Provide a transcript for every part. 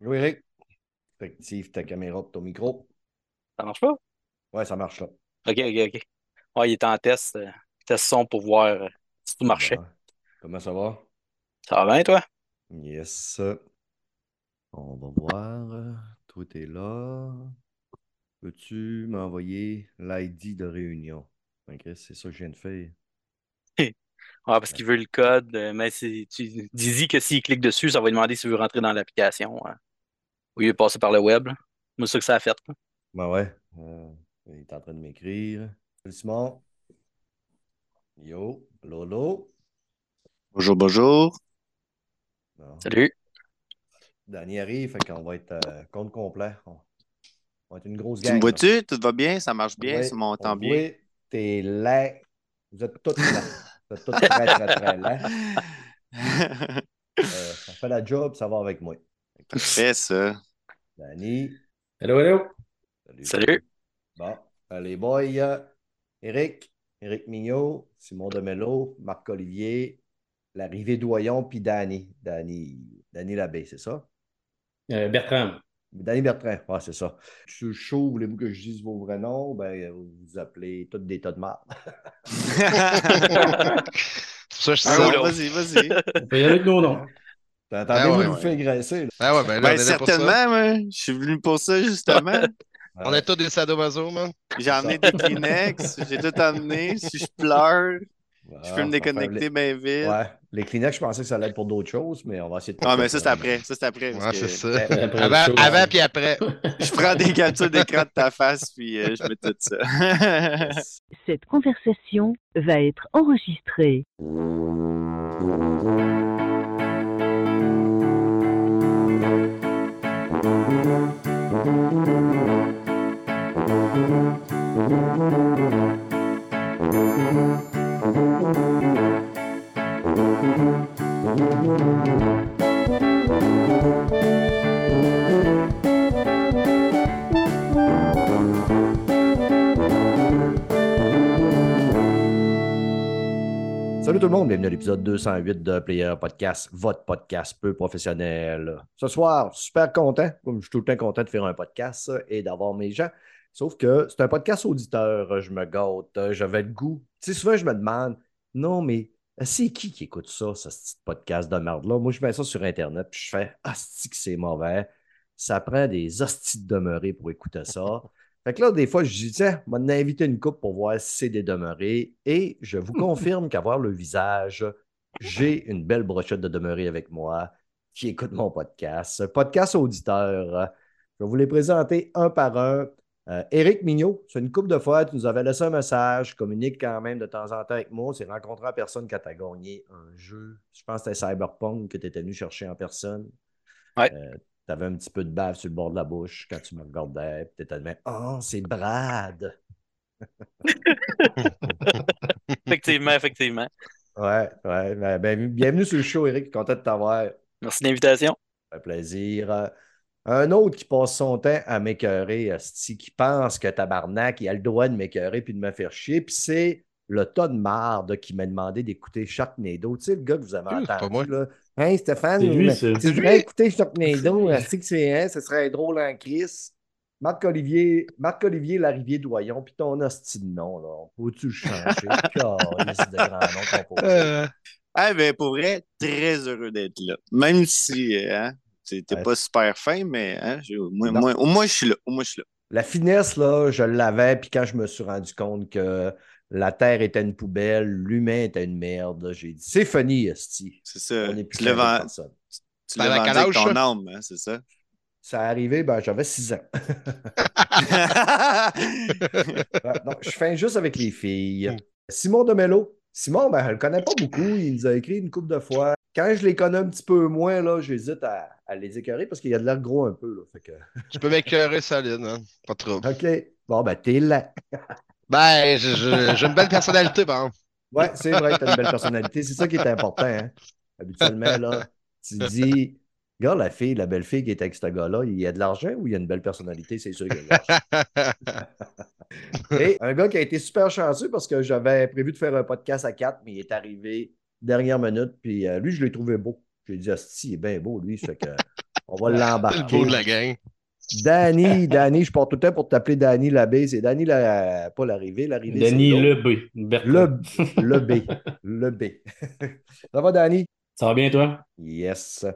Oui, Eric. Active ta caméra, ton micro. Ça marche pas? Ouais, ça marche là. OK, OK, OK. Ouais, il est en test, euh, test son pour voir euh, si tout marchait. Ouais. Comment ça va? Ça va bien, toi? Yes. On va voir. Toi, t'es là. Peux-tu m'envoyer l'ID de réunion? Ok, c'est ça que je viens de faire. Ouais, parce qu'il veut le code, euh, mais tu dis que s'il clique dessus, ça va lui demander s'il veut rentrer dans l'application. hein. Au lieu de passer par le web. là. Moi, c'est ça que ça a fait. là. Ben ouais. Euh, il est en train de m'écrire. Salut Simon. Yo. Lolo. Bonjour, bonjour. Bon. Salut. Danny arrive, fait qu'on va être euh, compte complet. On on va être une grosse Tu gang. me là. vois-tu? Tout va bien? Ça marche bien? Ouais, ça m'entend on bien? voit, T'es laid. Vous êtes tous là. Vous êtes tous très, très, très laids. Euh, ça fait la job, ça va avec moi. Parfait, ça? Danny. Hello, hello. Salut. Bon, euh, les boys, euh, Eric, Eric Mignot, Simon Demello, Marc-Olivier, l'arrivée Doyon, puis Danny. Danny, Danny Labbé, c'est ça? Euh, Bertrand. Danny Bertrand, ouais, c'est ça. Sur le show, voulez-vous que je dise vos vrais noms? Ben, vous vous appelez toutes des tas de marde. Ça je Ah vas-y, vas-y. On peut y aller avec nos noms. Ah ouais, vous ouais. faire graisser? là? Ah ouais, ben là, Ben, on est là pour ça. certainement, moi. Je suis venu pour ça, justement. On est tous des sadomaso, man. J'ai emmené des Kleenex, j'ai tout emmené. Si je pleure, je peux me déconnecter bien vite. Ouais, les Kleenex, je pensais que ça allait être pour d'autres choses, mais on va essayer de. Ah, mais ça, c'est après. Ça, c'est après. Ouais, que c'est ça. Après Avant, le show, avant ouais. puis après. Je prends des captures d'écran de ta face, puis euh, je mets tout ça. Cette conversation va être enregistrée. Salut tout le monde, bienvenue à l'épisode 208 de Player Podcast, votre podcast peu professionnel. Ce soir, super content, comme je suis tout le temps content de faire un podcast et d'avoir mes gens. Sauf que c'est un podcast auditeur, je me gâte, j'avais le goût. Tu sais, souvent je me demande, non, mais c'est qui qui écoute ça, ce petit podcast de merde-là? Moi, je mets ça sur Internet, puis je fais, hostie que c'est mauvais? Ça prend des hosties de demeurés pour écouter ça. Fait que là, des fois, je dis, tiens, on va inviter une coupe pour voir si c'est des demeurés. Et je vous confirme qu'avoir le visage, j'ai une belle brochette de demeurés avec moi qui écoute mon podcast. Podcast auditeur. Je vais vous les présenter un par un. Euh, Éric Mignot, c'est une coupe de fois, tu nous avais laissé un message, communique quand même de temps en temps avec moi. On s'est rencontré en personne quand tu as gagné un jeu. Je pense que c'était Cyberpunk que tu étais venu chercher en personne. Ouais. Euh, tu avais un petit peu de bave sur le bord de la bouche quand tu me regardais. Tu étais même, Oh, c'est Brad. Effectivement, effectivement. Ouais, ouais. ben, ben, bienvenue sur le show, Eric. Content de t'avoir. Merci de l'invitation. Ça fait plaisir. Un autre qui passe son temps à m'écœurer, qui pense que tabarnak, il a le droit de m'écœurer puis de me faire chier. Puis c'est le tas de marde qui m'a demandé d'écouter Sharknado. Tu sais, le gars que vous avez Hum, c'est pas entendu, moi. là. Hey, Stéphane, C'est lui, c'est- tu c'est devrais écouter Sharknado. asti, que c'est, hein, ce serait drôle en crise. Marc-Olivier, Marc-Olivier Larivier Doyon, puis ton hostie de nom, là. Peux-tu le changer? Calisse de grand nom qu'on pose. Euh, Ah, ben, pour vrai, très heureux d'être là. Même si, euh, hein, t'es Ouais. pas super fin, mais hein, moi- au moins, je suis là. Au moins, je suis là. La finesse, là, je l'avais, puis quand je me suis rendu compte que la Terre était une poubelle, l'humain était une merde, j'ai dit c'est funny, esti. C'est ça. On est plus Tu l'as vendu avec ton âme, hein, c'est ça? Ça est arrivé, ben, j'avais 6 ans. Non, je fais juste avec les filles. Simon Demello. Simon, ben, je le connais pas beaucoup. Il nous a écrit une couple de fois. Quand je les connais un petit peu moins, là, j'hésite à, à les écœurer parce qu'il y a de l'air gros un peu. Là, fait que... tu peux m'écœurer solide, hein. Pas trop. OK. Bon, ben, t'es là. Ben, j'ai une belle personnalité, par exemple. Ouais, c'est vrai, tu as une belle personnalité. C'est ça qui est important. hein. Habituellement, là, tu dis, regarde la fille, la belle fille qui est avec ce gars-là, il y a de l'argent ou il y a une belle personnalité? C'est sûr qu'il y a de l'argent. Et un gars qui a été super chanceux parce que j'avais prévu de faire un podcast à quatre, mais il est arrivé dernière minute. Puis euh, lui, je l'ai trouvé beau. J'ai dit, Asti, il est bien beau, lui. Fait que On va C'est le l'embarquer. beau de la gang. Danny, Danny, je porte tout le temps pour t'appeler Danny Labbé. C'est Danny, la... pas l'arrivée. L'arrivée, c'est Denis l'autre. Le. Le, B. Le B. Ça va, Danny? Ça va bien, toi? Yes.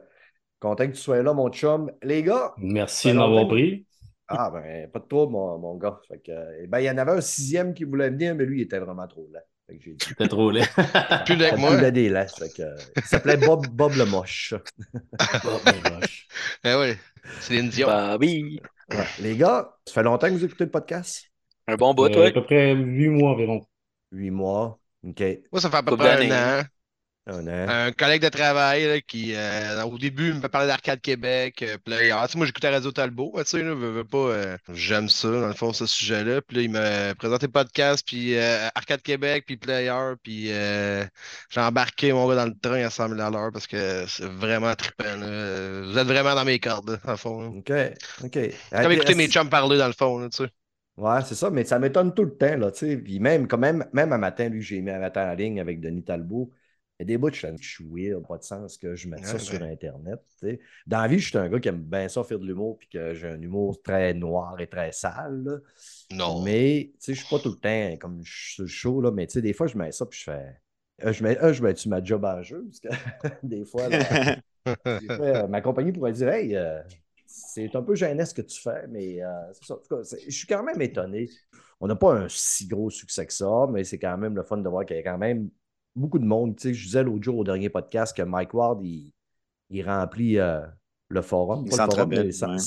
Content que tu sois là, mon chum. Les gars, Merci de m'avoir pris. ah ben, pas de trouble, mon, mon gars. Fait que, euh, ben, il y en avait un sixième qui voulait venir, mais lui, il était vraiment trop laid. T'es trop laid. Plus laid que moi. Il a des laits. Fait que, il s'appelait Bob, Bob le Moche. Oh, ben, vache. Eh oui, Céline Dion. Bobby. Ouais. Les gars, ça fait longtemps que vous écoutez le podcast? Un bon bout, Euh, ouais. à peu près huit mois environ. Huit mois. OK. Moi, ça fait à peu près d'années. un an. Un an. Un collègue de travail là, qui, euh, au début, me parlait d'Arcade Québec. euh, puis là, il- ah, moi, j'écoutais Radio Talbot. Tu sais, veux, pas, euh, j'aime ça, dans le fond, ce sujet-là. Puis là, il m'a présenté le podcast, puis euh, Arcade Québec, puis Player. Puis j'ai embarqué mon gars dans le train à 100 000 à l'heure parce que c'est vraiment trippant. là. Vous êtes vraiment dans mes cordes, là, dans le fond. là. OK. OK. Comme écouter mes chums parler, dans le fond, là, tu sais. Ouais, c'est ça, mais ça m'étonne tout le temps, là, tu sais. Puis même, quand même, même un matin, lui, j'ai mis un matin en ligne avec Denis Talbot. Il y a des bouts, je suis weird, pas de sens que je mette ça Ouais, sur. Internet, tu. Dans la vie, je suis un gars qui aime bien ça faire de l'humour, puis que j'ai un humour très noir et très sale, là. Non. Mais, tu sais, je suis pas tout le temps comme je suis show, là, mais tu sais, des fois, je mets ça, puis je fais. Euh, je mets, euh, je mets-tu ma job en jeu? Parce que des fois, là, des fois, euh, ma compagnie pourrait dire Hey, euh, c'est un peu gênant ce que tu fais, mais euh, c'est ça. En tout cas, je suis quand même étonné. On n'a pas un si gros succès que ça, mais c'est quand même le fun de voir qu'il y a quand même beaucoup de monde. Tu sais, je disais l'autre jour au dernier podcast que Mike Ward, il, il remplit euh, le forum. Le pas forum, Bell, mais ouais.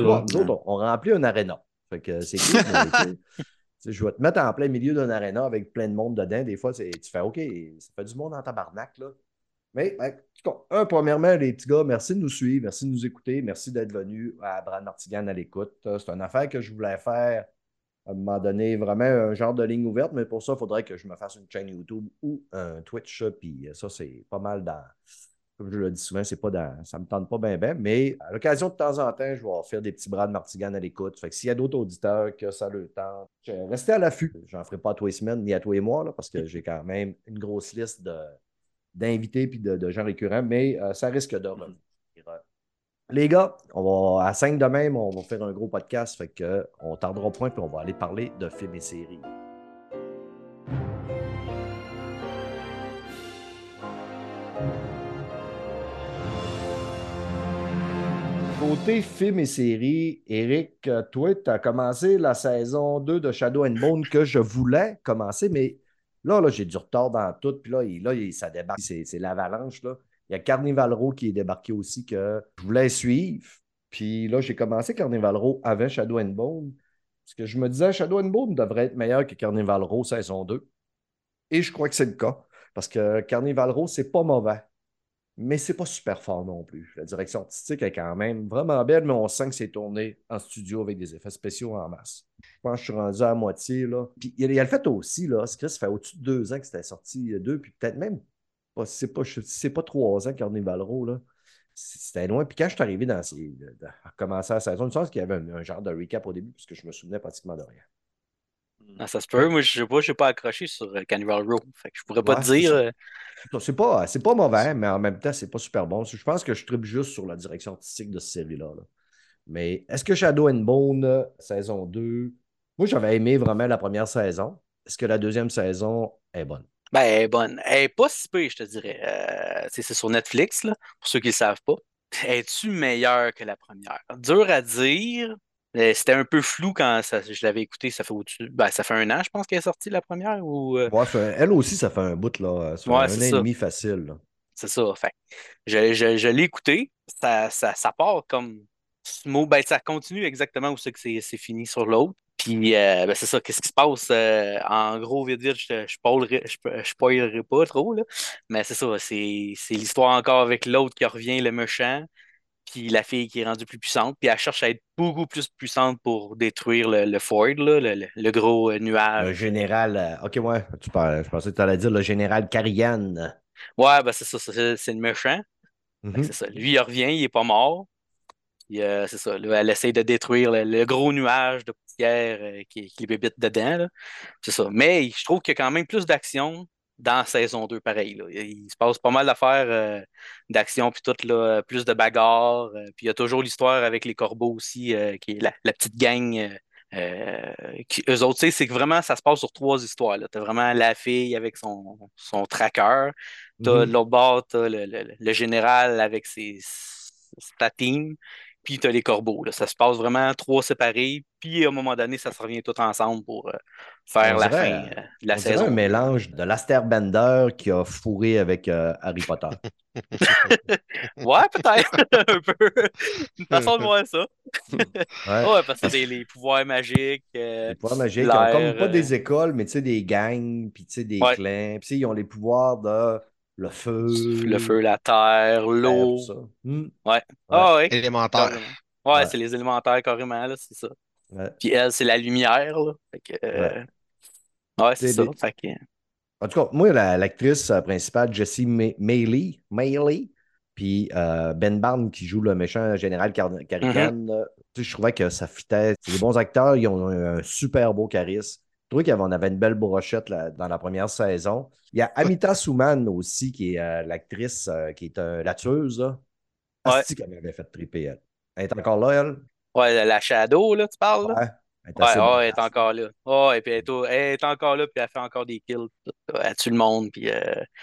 Ouais. Nous autres, on, on remplit un aréna. Fait que c'est cool, je vais te mettre en plein milieu d'un aréna avec plein de monde dedans. Des fois, c'est- tu fais OK, ça fait du monde en tabarnak, là. Mais, ben, en tout cas, un, premièrement, les petits gars, merci de nous suivre, merci de nous écouter, merci d'être venus à Brad Martigan à l'écoute. Euh, C'est une affaire que je voulais faire à un moment donné, vraiment un genre de ligne ouverte, mais pour ça, il faudrait que je me fasse une chaîne YouTube ou un Twitch. Puis ça, c'est pas mal dans. Comme je le dis souvent, c'est pas dans. Ça me tente pas bien, bien, mais à l'occasion de temps en temps, je vais faire des petits bras de Martigan à l'écoute. Fait que s'il y a d'autres auditeurs que ça le tente, restez à l'affût. J'en ferai pas à tous les semaines ni à tous les mois, là, parce que j'ai quand même une grosse liste d'invités puis de, de gens récurrents, mais euh, ça risque de revenir. Les gars, on va, à 5 de même, on va faire un gros podcast, fait que on tardera point, puis on va aller parler de films et séries. Côté films et séries, Eric, toi, tu as commencé la saison 2 de Shadow and Bone que je voulais commencer, mais là, là j'ai du retard dans tout, puis là, il- là il- ça débarque, c'est c'est l'avalanche. là. Il y a Carnival Row qui est débarqué aussi que je voulais suivre. Puis là, j'ai commencé Carnival Row avant Shadow and Bone. Parce que je me disais, Shadow and Bone devrait être meilleur que Carnival Row saison 2. Et je crois que c'est le cas. Parce que Carnival Row, c'est pas mauvais. Mais c'est pas super fort non plus. La direction artistique est quand même vraiment belle, mais on sent que c'est tourné en studio avec des effets spéciaux en masse. Je pense que je suis rendu à moitié. Puis il y a, le fait aussi, là, c'est que ça fait au-dessus de deux ans que c'était sorti, euh, deux, puis peut-être même pas, c'est pas, c'est pas trois ans Carnival Row, là. C'était loin. Puis quand je suis arrivé dans ces, à commencer la saison, je pense qu'il y avait un, un genre de recap au début, puisque je me souvenais pratiquement de rien. Ah, ça se peut. Moi, je sais pas, je n'ai pas accroché sur euh, Carnival Row. Fait que je pourrais pas Ouais, te dire. euh, C'est pas, c'est pas mauvais, mais en même temps, c'est pas super bon. Je pense que je tripe juste sur la direction artistique de cette série-là. là. Mais est-ce que Shadow and Bone, euh, saison 2, moi j'avais aimé vraiment la première saison. Est-ce que la deuxième saison est bonne? Ben, elle est bonne. Elle est pas si peu, je te dirais. Euh, c'est sur Netflix, là, pour ceux qui ne le savent pas. Es-tu meilleure que la première? Dur à dire. C'était un peu flou quand ça- je l'avais écouté. Ça fait au-dessus. Ben, ça fait un an, je pense, qu'elle est sortie la première. Ou, euh, Ouais, elle aussi, ça fait un bout, là. Fait Ouais, un an et demi facile. là. C'est ça. Fait je, je, je l'ai écouté. Ça, ça, ça part comme. Ben, ça continue exactement où c'est que c'est fini sur l'autre. Puis, euh, ben, c'est ça. Qu'est-ce qui se passe? euh, en gros, vite, vite, je ne spoilerai, je, je spoilerai pas trop. Là. Mais c'est ça. C'est l'histoire encore avec l'autre qui revient, le méchant. Puis la fille qui est rendue plus puissante. Puis elle cherche à être beaucoup plus puissante pour détruire le, le Ford, là, le, le- le gros euh, Le nuage. général. euh, ok, ouais, tu parles, je pensais que tu allais dire le général Karian. Ouais, ben c'est ça. c'est le méchant. Mhm. C'est ça. Lui, il revient, il est pas mort. Puis, euh, c'est ça. Là, elle essaie de détruire le, le gros nuage de poussière euh, qui, qui les bébite dedans. là. C'est ça. Mais je trouve qu'il y a quand même plus d'action. dans saison 2, pareil. Là. Il, il se passe pas mal d'affaires euh, d'action, puis tout, là, plus de bagarres. puis il y a toujours l'histoire avec les corbeaux aussi, qui est la, la petite gang. euh, qui, eux autres, tu sais, c'est que vraiment, ça se passe sur trois histoires. Tu as vraiment la fille avec son, son tracker. Tu as Mhm. l'autre bord, tu le, le- le général avec ses, sa team. Puis tu as les corbeaux. là. Ça se passe vraiment trois séparés. Puis à un moment donné, ça se revient tout ensemble pour euh, faire On la dirait, fin euh, de la On saison. un mélange de l'Asterbender qui a fourré avec euh, Harry Potter. Ouais, peut-être. un peu. Une façon de voir ça. Ouais. Ouais, parce que c'est les pouvoirs magiques. euh, Les pouvoirs magiques, ils ont comme pas des écoles, mais tu sais, des gangs, puis tu sais, des Ouais. clans. Puis ils ont les pouvoirs de le feu. le feu, la terre, l'eau. Ah ouais. Élémentaire. Ouais, Ouais. c'est les élémentaires carrément, là, c'est ça. Ouais. Puis elle, c'est la lumière, là. Fait que, euh, ouais, c'est C'est ça. des- Fait que, En tout cas, moi, la- l'actrice euh, principale, Jessie Ma- Mailey, Mailey, puis euh, Ben Barnes qui joue le méchant général Car- Carrigan, Mm-hmm. je trouvais que ça fitait. C'est des bons acteurs, ils ont un, un super beau charisme. Je trouvais qu'on avait une belle brochette là, dans la première saison. Il y a Amita Suman aussi, qui est euh, l'actrice, euh, qui est euh, la tueuse. Là. Ouais. Asti qu'elle m'avait fait triper, elle. Elle est encore là, elle? ouais, la- Shadow, là, tu parles, là? Ouais. Elle est Ouais, elle encore là. Ouais, et puis elle est, au- elle est encore là, puis elle fait encore des kills. Elle tue le monde, puis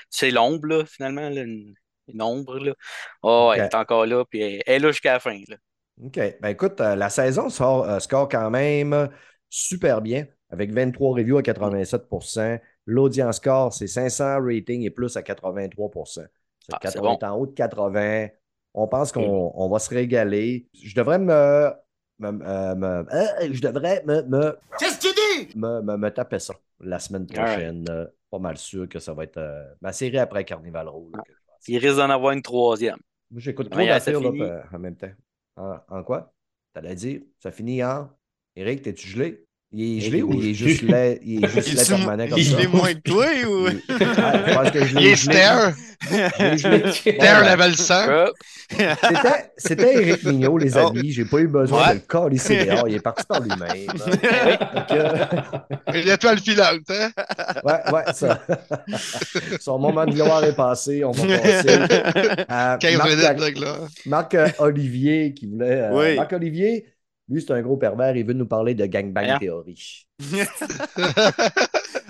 c'est l'ombre, là, finalement, là, une, une ombre, là. Oh, elle est encore là, puis elle, elle est là jusqu'à la fin, là. OK. Ben écoute, la saison sort, score quand même super bien, avec 23 reviews à 87% L'audience score, c'est 500 ratings et plus à 83 C'est Ah, c'est 80 bon. en haut de 80. On pense qu'on on va se régaler. Je devrais me. me- euh, me- euh, je devrais me. me Qu'est-ce que tu dis? me, me- me taper ça la semaine Alright. prochaine. Euh, pas mal sûr que ça va être euh, ma série après Carnival Row. pense. Il risque d'en avoir une troisième. Moi, j'écoute trop d'affaires en même temps. En, en quoi? T'allais dire? Ça finit en. Eric, t'es-tu gelé? Il est gelé ou il est juste laid, il est juste Il laid permanent comme il ça? est moins que toi ou? Il- Ouais, je pense que je Il est ben, level 100. Hop. C'était, c'était Eric Mignot, les Oh. amis. J'ai pas eu besoin Ouais. de le calisser dehors. Il est parti par lui-même. L'étoile filante, hein? ouais, ouais, ça. Son moment de gloire est passé. On va passer à 15 Marc, euh, Olivier qui voulait. euh, Oui. Marc Olivier, lui, c'est un gros pervers. Il veut nous parler de Gangbang Voyons. Theory.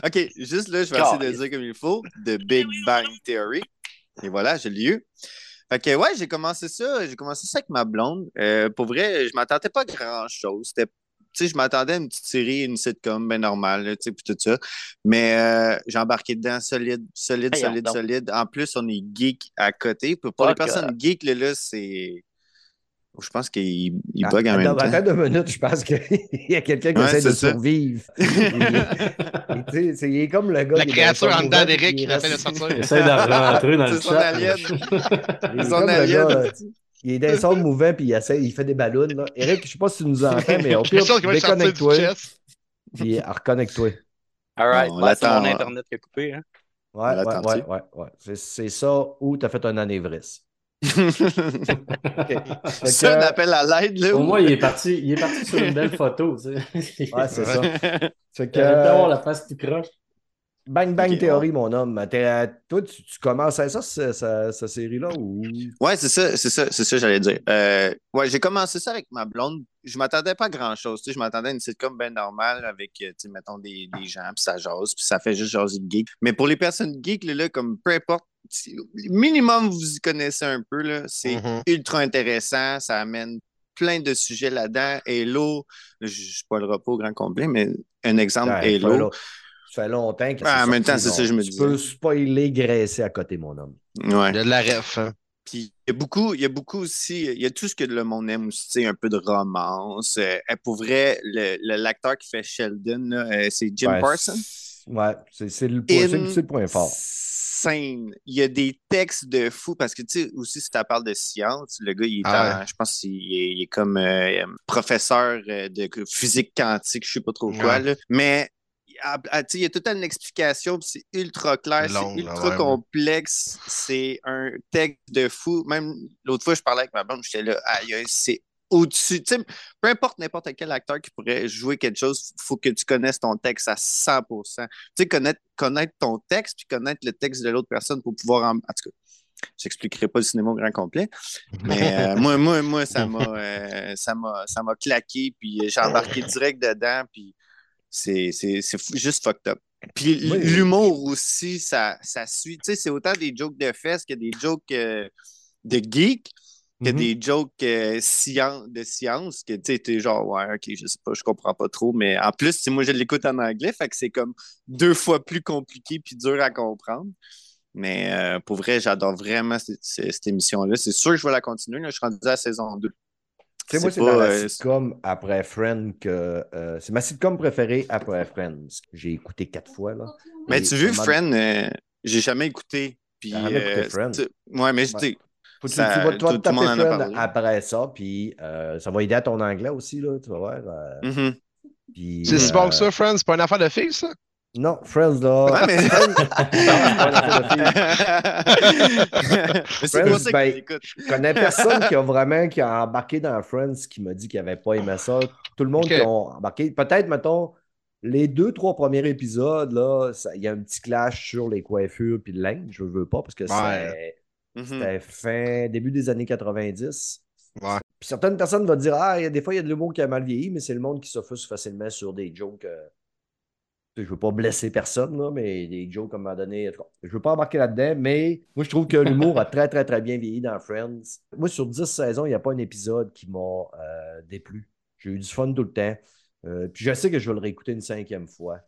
OK, juste là, je vais essayer de le dire comme il faut. The Big Bang Theory. Et voilà, je l'ai eu. Fait que ouais, j'ai commencé ça. J'ai commencé ça avec ma blonde. Euh, pour vrai, je m'attendais pas à grand-chose. C'était tu sais, je m'attendais à une petite série, une sitcom, ben normale, là, tu sais, puis tout ça. Mais euh, j'ai embarqué dedans solide, solide, solide, solide. En plus, on est geek à côté. Pour, pour les personnes geeks, là, là, c'est. Je pense qu'il il Ah, bug en même temps. attends deux minutes, je pense qu'il y a quelqu'un qui Ouais, essaie de ça. survivre. il, est- il est comme le gars La qui est créature dans en dedans d'Eric qui il essaie de reste- sortir. Essaye de rentrer dans le C'est son chat. alien. Il est Son le alien. gars, euh, il est dans le son mouvant puis il, essaie, il fait des ballons. Là. Eric, je sais pas si tu nous entends, mais au pire, déconnecte-toi puis reconnecte-toi. All right. On Ouais, c'est mon hein. Internet qui a coupé. Hein. Ouais, ouais, ouais, ouais, ouais. C'est, c'est ça ou tu as fait un anévrisme. C'est un appel à l'aide, là. Ou- moins, il est parti, il est parti sur une belle photo. Tu sais. Ouais, c'est ça. Fait que, arrête d'avoir la face qui croche. Bang Bang Theory, mon homme. T'es, euh, toi, tu, tu commences à ça, ce- ce- cette série-là? Ou... Ouais, c'est ça, c'est ça, c'est ça, j'allais dire. Euh, ouais, j'ai commencé ça avec ma blonde. Je m'attendais pas à grand-chose. Tu sais, je m'attendais à une sitcom bien normale avec, euh, tu sais, mettons, des, des gens, puis ça jase, puis ça fait juste jaser de geek. Mais pour les personnes geeks, là, là, comme peu importe, minimum, vous y connaissez un peu, là, c'est Mhm. ultra intéressant. Ça amène plein de sujets là-dedans. Halo, je ne pas au grand complet, mais un exemple, Ouais, ça fait Halo. long- Ça fait longtemps que Ah, en même temps, c'est ça, je me Tu disais. peux spoiler graisser à côté, mon homme. Ouais. Il y a de la ref. Hein. Puis il y a beaucoup, il y a beaucoup aussi, il y a tout ce que le monde aime aussi, tu sais, un peu de romance. Euh, pour vrai, le- le- l'acteur qui fait Sheldon, euh, c'est Jim Ouais, Parsons? Ouais, c'est, c'est le, point- c'est le- point fort. Scène. Il y a des textes de fou parce que tu sais aussi si tu parles de science, le gars il est, Ah en- je pense qu'il est, il est comme euh, professeur euh, de physique quantique, je sais pas trop quoi là. mais ah, ah, tu sais, il y a tout le temps une explication, c'est ultra clair, c'est ultra ouais, complexe, c'est un texte de fou. Même l'autre fois, je parlais avec ma blonde, j'étais là, aïe, c'est au-dessus. Tu sais, peu importe n'importe quel acteur qui pourrait jouer quelque chose, il faut que tu connaisses ton texte à 100% Tu sais, connaître, connaître ton texte puis connaître le texte de l'autre personne pour pouvoir en. En tout cas, je n'expliquerai pas le cinéma au grand complet. Mais euh, moi, moi, moi, ça m'a, euh, ça m'a, ça m'a claqué, puis j'ai embarqué direct dedans, puis c'est, c'est, c'est fou- juste fucked up. Puis l'humour aussi, ça, ça suit. Tu sais, c'est autant des jokes de fesses que des jokes euh, de geek que Mhm. des jokes euh, science, de science que tu sais, genre, ouais, ok, je sais pas, je comprends pas trop. Mais en plus, moi, je l'écoute en anglais, fait que c'est comme deux fois plus compliqué puis dur à comprendre. Mais euh, pour vrai, j'adore vraiment cette, émission-là. C'est sûr que je vais la continuer. Là. Je suis rendu à la saison 2. Tu sais, moi, c'est la euh, sitcom après Friends que. euh, c'est ma sitcom préférée après Friends. J'ai écouté quatre fois. Là. Mais Et tu veux, ça m'a- Friend, euh, j'ai jamais écouté. Puis, écouté Friends? Ouais, mais Ouais. Faut que tu, ça- tu vas, tu vas tout- taper après ça, puis euh, ça va aider à ton anglais aussi, là, tu vas voir. euh, mhm. puis, C'est si bon euh, que ça, Friends? C'est pas une affaire de filles, ça? Non, Friends, là. Ouais, mais- Mais c'est pour Friends, ça ben. Je connais personne qui a vraiment qui a embarqué dans Friends qui m'a dit qu'il n'avait pas aimé ça. Tout le monde qui a embarqué. Peut-être, mettons, les deux, trois premiers épisodes, là, il y a un petit clash sur les coiffures puis le linge. Je veux pas parce que Ouais. Mhm. c'était fin, début des années 90. Ouais. Puis certaines personnes vont dire Ah, il y a des fois, il y a de l'humour qui a mal vieilli, mais c'est le monde qui s'offusque facilement sur des jokes. euh, Je veux pas blesser personne, là, mais des jokes à un moment donné. Je veux pas embarquer là-dedans, mais moi, je trouve que l'humour a très, très, très bien vieilli dans Friends. Moi, sur 10 saisons, il n'y a pas un épisode qui m'a euh, déplu. J'ai eu du fun tout le temps. Euh, puis je sais que je vais le réécouter une cinquième fois.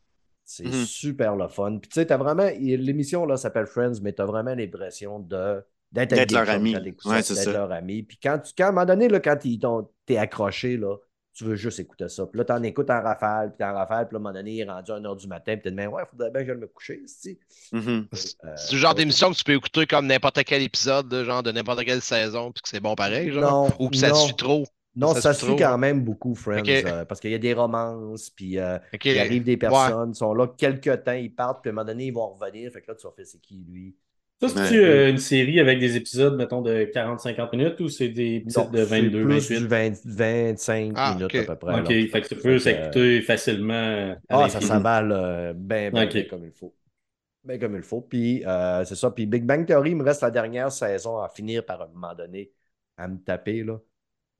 C'est Mhm. super le fun. Puis tu sais, t'as vraiment. L'émission là s'appelle Friends, mais t'as vraiment l'impression de d'être avec leur ami. Ouais, d'être leur ami. Puis quand, tu, quand à un moment donné, là, quand ils t'ont- t'es accroché, là, tu veux juste écouter ça. Puis là, t'en écoutes en rafale, puis en rafale, puis là, à un moment donné, il est rendu à 1h du matin, puis t'es de même, ouais, il faudrait bien que j'aille me coucher, ici. Mhm. C'est le genre d'émission que tu peux écouter comme n'importe quel épisode, là, genre de n'importe quelle saison, puis que c'est bon pareil, genre. Non, Ou que ça non. suit trop. Non, Ça ça, suit trop, quand même beaucoup, Friends, euh, parce qu'il y a des romances, puis euh, il arrive des Ouais. personnes, ils sont là quelques temps, ils partent, puis à un moment donné, ils vont revenir. Fait que là, tu vas faire c'est qui, lui? Ça, c'est-tu Ouais. euh, une série avec des épisodes, mettons, de 40-50 minutes ou c'est des épisodes de c'est 22, plus 28? du 20 25 Ah, minutes à peu près. Ok, là. fait que tu peux que, s'écouter facilement. Ah, ça l'infini. s'avale bien, bien, Ok. comme il faut. Bien comme il faut. Puis, euh, c'est ça. Puis, Big Bang Theory, il me reste la dernière saison à finir par un moment donné à me taper. Là.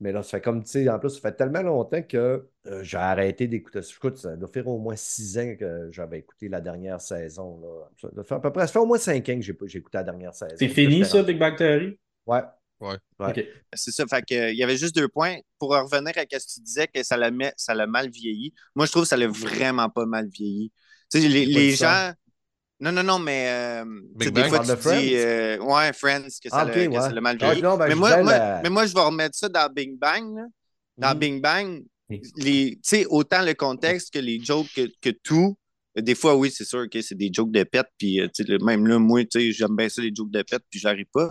Mais là, ça fait comme, tu sais, en plus, ça fait tellement longtemps que euh, j'ai arrêté d'écouter ça. Écoute, ça doit faire au moins six ans que j'avais écouté la dernière saison. Là. Ça doit faire à peu près, ça fait au moins cinq ans que j'ai pas- j'ai écouté la dernière saison. C'est fini, ça, Big Bang Theory? Ouais. Ouais. Ouais. Ok. C'est ça. Fait que, il y avait juste deux points. Pour revenir à ce que tu disais, que ça l'a, met- ça l'a mal vieilli. Moi, je trouve que ça l'a vraiment pas mal vieilli. Tu sais, les, les gens. Non, non, non, mais euh, Big des Bang? fois, tu de dis, euh, ouais, Friends, que ça, Ah, l'a, ok, que ouais. l'a mal Ah, non, ben, mais, moi, disais moi, la- mais moi, je vais remettre ça dans Big Bang. là. Dans Mhm. Big Bang, les, tu sais, autant le contexte que les jokes que, que tout. Des fois, oui, c'est sûr que c'est des jokes de pète, puis euh, tu sais, le- même là, moi, tu sais, j'aime bien ça, les jokes de pète, puis j'arrive pas.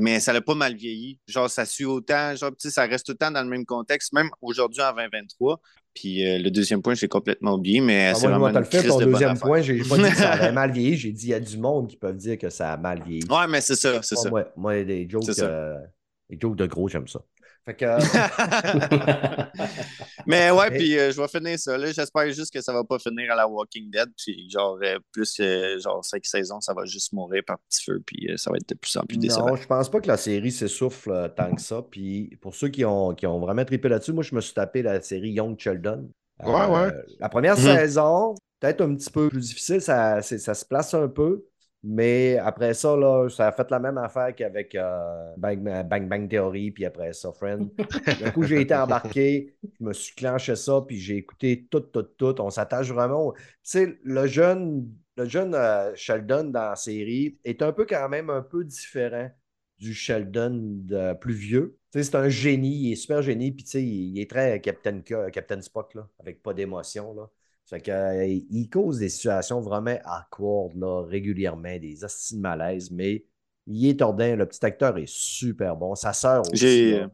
Mais ça l'a pas mal vieilli. Genre, ça suit autant, genre, ça reste tout le temps dans le même contexte, même aujourd'hui en 2023. Puis euh, le deuxième point, j'ai complètement oublié, mais Ah, c'est moi, vraiment le crise ton de deuxième affaire. point. J'ai pas dit que ça avait mal vieilli. J'ai dit il y a du monde qui peuvent dire que ça a mal vieilli. Ouais, mais c'est ça, c'est Ah, ça. moi, moi, des jokes, ça. euh, jokes de gros, j'aime ça. Fait que, euh, mais ouais, puis euh, je vais finir ça. là. J'espère juste que ça va pas finir à la Walking Dead. Puis genre, euh, plus euh, genre cinq saisons, ça va juste mourir par petit feu. Puis euh, ça va être de plus en plus décevant. non, je pense pas que la série s'essouffle euh, tant que ça. Puis pour ceux qui ont, qui ont vraiment trippé là-dessus, moi, je me suis tapé la série Young Sheldon. Euh, Ouais, ouais. La première Mhm. saison, peut-être un petit peu plus difficile, ça, ça se place un peu. Mais après ça, ça a fait la même affaire qu'avec euh, Bang, Bang Bang Theory, puis après ça, Friend. D'un coup, j'ai été embarqué, je me suis clenché ça, puis j'ai écouté tout, tout, tout. On s'attache vraiment. Tu sais, le jeune, euh, Sheldon dans la série est un peu quand même un peu différent du Sheldon plus vieux. Tu sais, c'est un génie, il est super génie, puis tu sais, il, est très Captain, Captain Spock, là, avec pas d'émotion, là. Fait que, euh, il cause des situations vraiment awkward, là, régulièrement, des hosties de malaise, mais il est ordin. Le petit acteur est super bon. Sa sœur aussi. J'ai- là.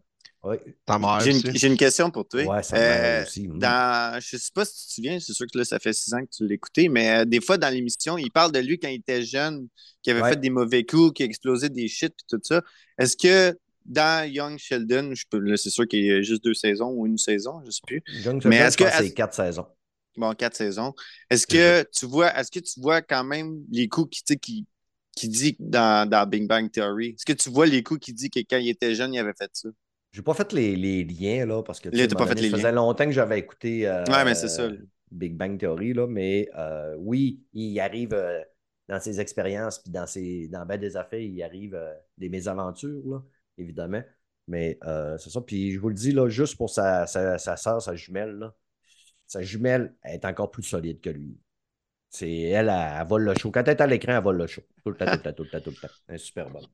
Oui. Ta mère J'ai aussi. une, j'ai une question pour toi. Ouais, sa Euh, aussi. Mm. dans, je sais pas si tu te souviens, c'est sûr que là, ça fait six ans que tu l'écoutais, mais euh, des fois, dans l'émission, il parle de lui quand il était jeune, qui avait Ouais. fait des mauvais coups, qui a explosé des shit et tout ça. Est-ce que dans Young Sheldon, je peux, là, c'est sûr qu'il y a juste deux saisons ou une saison, je ne sais plus. Young Mais Sheldon, est-ce que- c'est quatre saisons. Bon, quatre saisons. Est-ce que tu vois, est-ce que tu vois quand même les coups qui, qui, qui dit dans, dans Big Bang Theory? Est-ce que tu vois les coups qui dit que quand il était jeune, il avait fait ça? J'ai pas fait les, les liens, là, parce que tu Là, pas fait les ça faisait longtemps que j'avais écouté euh, Ouais, mais c'est ça. Big Bang Theory, là, mais euh, oui, il arrive euh, dans ses expériences, puis dans, ses, dans ben des affaires, il arrive euh, des mésaventures, là, évidemment. Mais euh, c'est ça. Puis je vous le dis, là, juste pour sa, sa, sa soeur, sa jumelle, là, sa jumelle elle est encore plus solide que lui. C'est elle, elle, elle vole le show. Quand elle est à l'écran, elle vole le show. Tout le temps, tout le temps, tout le temps, tout le temps. Elle est super bonne.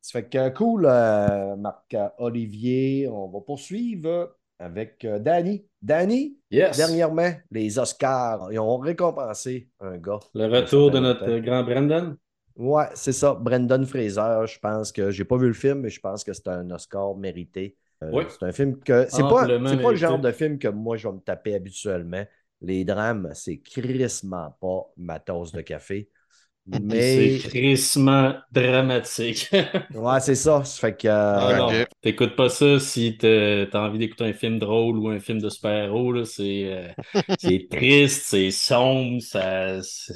Ça fait que cool, euh, Marc-Olivier. On va poursuivre avec euh, Danny. Danny, Yes. dernièrement, les Oscars, ils ont récompensé un gars. Le retour de notre grand Brandon. Ouais, c'est ça. Brendan Fraser, je pense que j'ai pas vu le film, mais je pense que c'est un Oscar mérité. Euh, Oui. C'est un film que. C'est pas, pas le genre de film que moi je vais me taper habituellement. Les drames, c'est crissement pas ma tasse de café. Mais. C'est crissement dramatique. Ouais, c'est ça. Ça fait que. Ah euh, non, Ok. t'écoutes pas ça si t'as envie d'écouter un film drôle ou un film de super-héros. là. C'est euh, c'est triste, c'est sombre. Ça, c'est-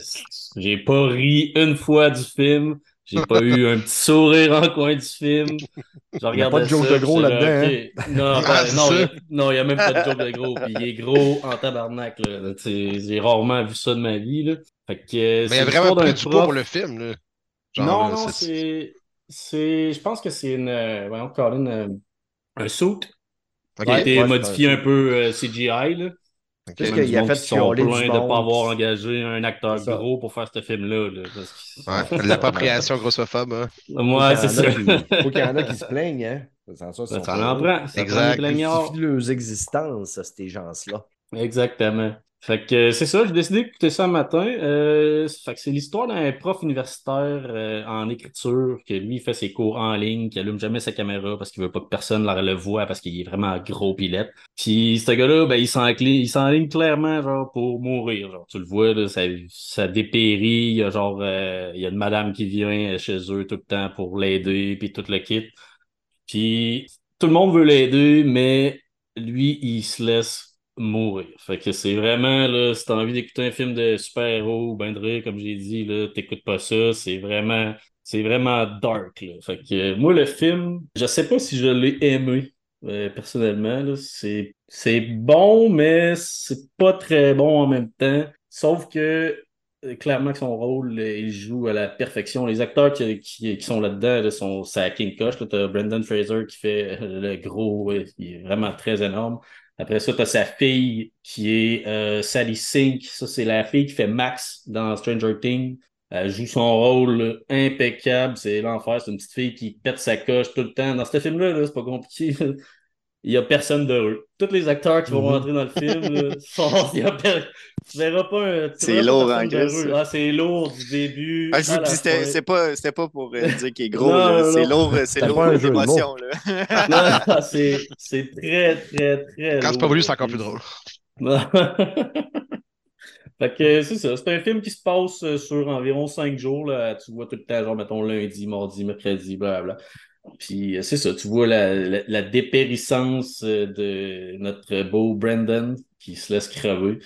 j'ai pas ri une fois du film. J'ai pas eu un petit sourire en coin du film. Je a regardais pas de joke ça, de gros là-dedans, ok. Non, Ah, ben, non, il y a- il n'y a même pas de joke de gros. Puis il est gros en tabarnak. là. J'ai rarement vu ça de ma vie. Là. Fait que, euh, Mais il a c'est vraiment pris du prof- pour le film. Là. Genre, non, là, non, c'est. c'est- Je pense que c'est une. euh, Voyons, Colin, euh, un suit Ok. qui a été Ouais, modifié un un peu euh, CGI. Là. Ok. Qu'est-ce Même qu'il a monde fait qui sont chialer du pleins de ne monde. pas avoir engagé un acteur gros pour faire ce film-là. là, parce que- Ouais, de l'appropriation grossophobe. Hein. Moi, c'est ça. qui- Faut qu'il y en a qui se plaignent, hein. Sans ça, ils Ça en prend. Ça Exact. prend leurs existences, ces gens-là. Exactement. Fait que euh, c'est ça, j'ai décidé d'écouter ça un matin. Euh, fait que c'est l'histoire d'un prof universitaire euh, en écriture que lui fait ses cours en ligne, qui allume jamais sa caméra parce qu'il veut pas que personne le voit parce qu'il est vraiment gros pilette. Puis ce gars-là, ben, il s'enligne clairement genre pour mourir. Tu le vois, là, ça, dépérit. Il y a genre il y a une madame qui vient chez eux tout le temps pour l'aider, puis tout le kit. Puis tout le monde veut l'aider, mais lui, il se laisse mourir. Fait que c'est vraiment, là, si t'as envie d'écouter un film de super-héros ou ben de rire, comme j'ai dit, là, t'écoutes pas ça. C'est vraiment, c'est vraiment dark, là. Fait que euh, moi, le film, je sais pas si je l'ai aimé, euh, personnellement, là. C'est, c'est bon, mais c'est pas très bon en même temps. Sauf que euh, clairement que son rôle, il joue à la perfection. Les acteurs qui, qui, qui sont là-dedans là, sont c'est à King Koch. Tu as Brendan Fraser qui fait le gros, qui est vraiment très énorme. Après ça, tu as sa fille qui est euh, Sally Sink. Ça, c'est la fille qui fait Max dans Stranger Things. Elle joue son rôle impeccable. C'est l'enfer. C'est une petite fille qui pète sa coche tout le temps. Dans ce film-là, là, c'est pas compliqué. Il n'y a personne d'heureux. Tous les acteurs qui vont Mhm. rentrer dans le film là, sont. il y a per- Tu verras pas un. C'est lourd, personne hein, ça. Ah, c'est lourd du début. Ah, je vous dis, c'est pas, pas pour euh, dire qu'il est gros. C'est lourd, c'est C'était lourd d'émotion. c'est c'est très, très, très. Quand c'est pas voulu, c'est encore plus drôle. fait que c'est ça. C'est un film qui se passe euh, sur environ cinq jours. Là. Tu vois tout le temps, genre, mettons, lundi, mardi, mercredi, blablabla. Puis euh, c'est ça, tu vois la, la, la dépérissance euh, de notre beau Brandon qui se laisse crever.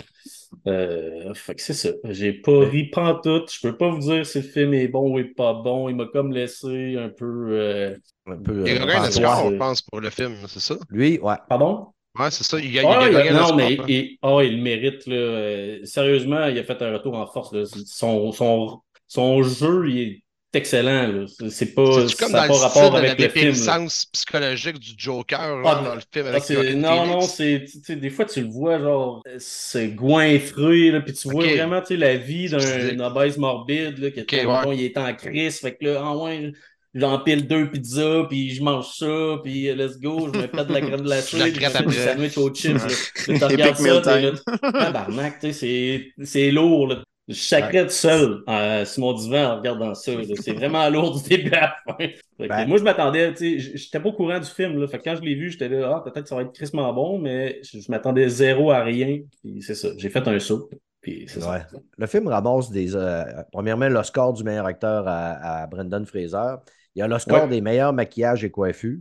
Euh, fait que c'est ça. J'ai pas ri pantoute. Je peux pas vous dire si le film est bon ou pas bon. Il m'a comme laissé un peu. euh, Un peu, Il a gagné un pantois. Oscar, je pense, pour le film, c'est ça? Lui, ouais. Pardon? Ouais, c'est ça. Il gagne, Ah, il il a a- gagné un non, mais hein. il, ah, il le mérite. Là. Euh, Sérieusement, il a fait un retour en force. Là. Son, son, son jeu, il est excellent. là. C'est- C'est pas. C'est comme ça dans n'a le pas style rapport avec le film. psychologique du Joker Ah, là, dans le film Ah, avec non, Phoenix? non, c'est, tu sais, des fois, tu le vois, genre, c'est goinfré, là, puis tu vois vraiment, tu sais, la vie d'un obèse morbide, là, que, ouais. il est en crise, fait que là, ah ouais, j'empile deux pizzas, puis je mange ça, puis let's go, je me pète de la crème glacée, La puis je fais des après. sandwichs aux chips, là. Là, tu regardes ça, t'es là, tabarnak, tu sais, c'est- c'est lourd, là. Je sacrais tout seul euh, sur mon divan en regardant ça. C'est vraiment lourd du début à la fin. Ben. Moi, je m'attendais, tu sais, j'étais pas au courant du film. Là. Fait que quand je l'ai vu, j'étais là, ah, peut-être que ça va être crissement bon, mais je, je m'attendais zéro à rien. Puis c'est ça. J'ai fait un saut. Puis c'est Ouais. ça. Le film ramasse des. euh, premièrement, l'Oscar du meilleur acteur à, à Brendan Fraser. Il y a l'Oscar Ouais. des meilleurs maquillages et coiffures.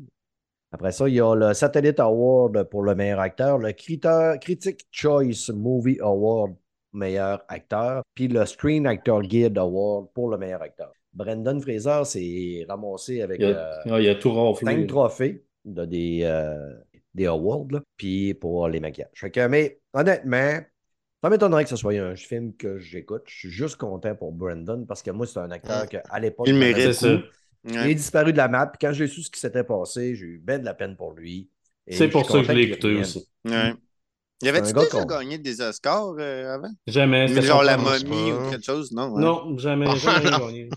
Après ça, il y a le Satellite Award pour le meilleur acteur, le Critic Choice Movie Award meilleur acteur, puis le Screen Actor Guide Award pour le meilleur acteur. Brendan Fraser s'est ramassé avec Il a, il a tout raflé. cinq trophées de des, euh, des awards, là, puis pour les maquillages. Fait que, mais honnêtement, ça m'étonnerait que ce soit un film que j'écoute. Je suis juste content pour Brendan parce que moi, c'est un acteur qu'à l'époque, Il mérite ça. beaucoup. Il est disparu de la map. Puis quand j'ai su ce qui s'était passé, j'ai eu bien de la peine pour lui. C'est pour ça que je l'ai écouté aussi. Ouais. Il avait-tu un gars déjà gagné des Oscars euh, avant? Jamais. Mais genre la momie ou quelque chose? Non. ouais. Non, jamais, Ah, jamais non. gagné.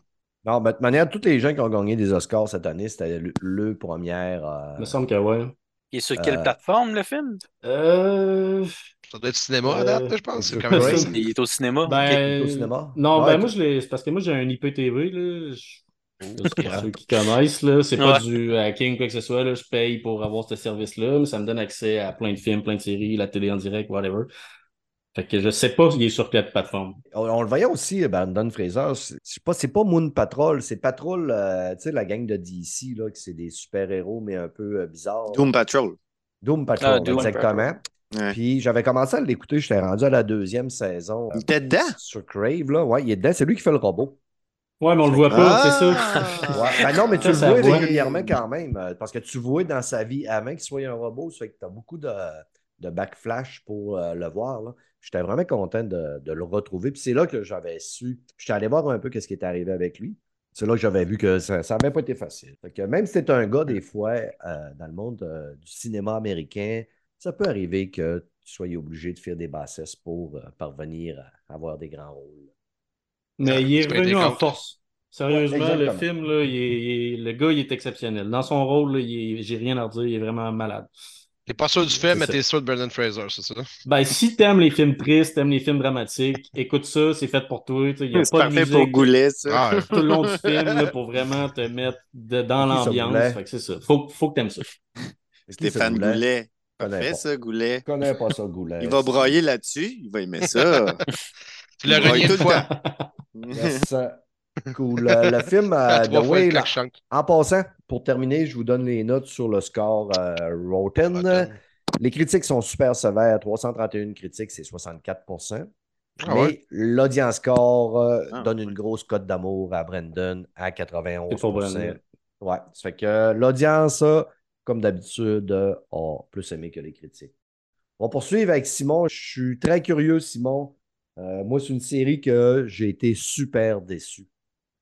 Non, mais de toute manière, tous les gens qui ont gagné des Oscars cette année, c'était le, le première. euh, Il me semble que ouais. Il est sur quelle Euh, plateforme, le film? Euh, Ça doit être cinéma à date, je pense. Quand même. Il est au cinéma? ben, au cinéma? Non, Ouais, ben moi, je l'ai. C'est parce que moi, j'ai un IPTV, là. Je- Pour ceux qui connaissent, là, c'est pas Ouais. du hacking, quoi que ce soit. Là. Je paye pour avoir ce service-là, mais ça me donne accès à plein de films, plein de séries, la télé en direct, whatever. Fait que je sais pas s'il est sur quelle plateforme. On, on le voyait aussi, Brandon Fraser. C'est pas, c'est pas Moon Patrol, c'est Patrol, euh, tu sais, la gang de DC, là, que c'est des super-héros, mais un peu euh, bizarres. Doom Patrol. Doom Patrol, Ah, Doom exactement. Ouais. Puis j'avais commencé à l'écouter, j'étais rendu à la deuxième saison. Il était dedans? Sur Crave, là. Ouais, il est dedans, c'est lui qui fait le robot. Ouais, mais on le voit pas, c'est ça. Ah! Ouais. Ben non, mais tu Ça, le vois régulièrement quand même, euh, parce que tu vois dans sa vie avant qu'il soit un robot, ça fait que tu as beaucoup de, de backflash pour euh, le voir. là. J'étais vraiment content de, de le retrouver. Puis c'est là que j'avais su. J'étais allé voir un peu ce qui est arrivé avec lui. C'est là que j'avais vu que ça n'avait pas été facile. Fait que même si c'est un gars, des fois, euh, dans le monde euh, du cinéma américain, ça peut arriver que tu sois obligé de faire des bassesses pour euh, parvenir à avoir des grands rôles. Mais il est revenu en force. Sérieusement, Ouais, le film, là, il est- il est- le gars, il est exceptionnel. Dans son rôle, là, il est- j'ai rien à redire, il est vraiment malade. T'es pas sûr du film, mais t'es sûr de Brendan Fraser, c'est ça? Ben, si t'aimes les films tristes, t'aimes les films dramatiques, écoute ça, c'est fait pour toi. Il y a C'est pas de parfait pour Goulet, ça. Ah, tout le long du film là, pour vraiment te mettre de- dans l'ambiance. Fait que c'est ça. Faut, faut que t'aimes ça. Stéphane Goulet? Parfait, pas. ça, Goulet. Je connais pas ça, Goulet. Il va broyer là-dessus. Il va aimer ça. tu l'as renié tout une le fois. temps. Yes. Cool. Le, le film euh, The Whale. En passant, pour terminer, je vous donne les notes sur le score euh, Rotten. Rotten. Les critiques sont super sévères. 331 critiques, c'est 64 Ah Mais ouais? l'audience score euh, Ah, donne une grosse cote d'amour à Brandon à 91 C'est pour Brandon. Ouais, ça fait que l'audience, a, comme d'habitude, euh, a plus aimé que les critiques. On va poursuivre avec Simon. Je suis très curieux, Simon. Euh, moi, c'est une série que j'ai été super déçu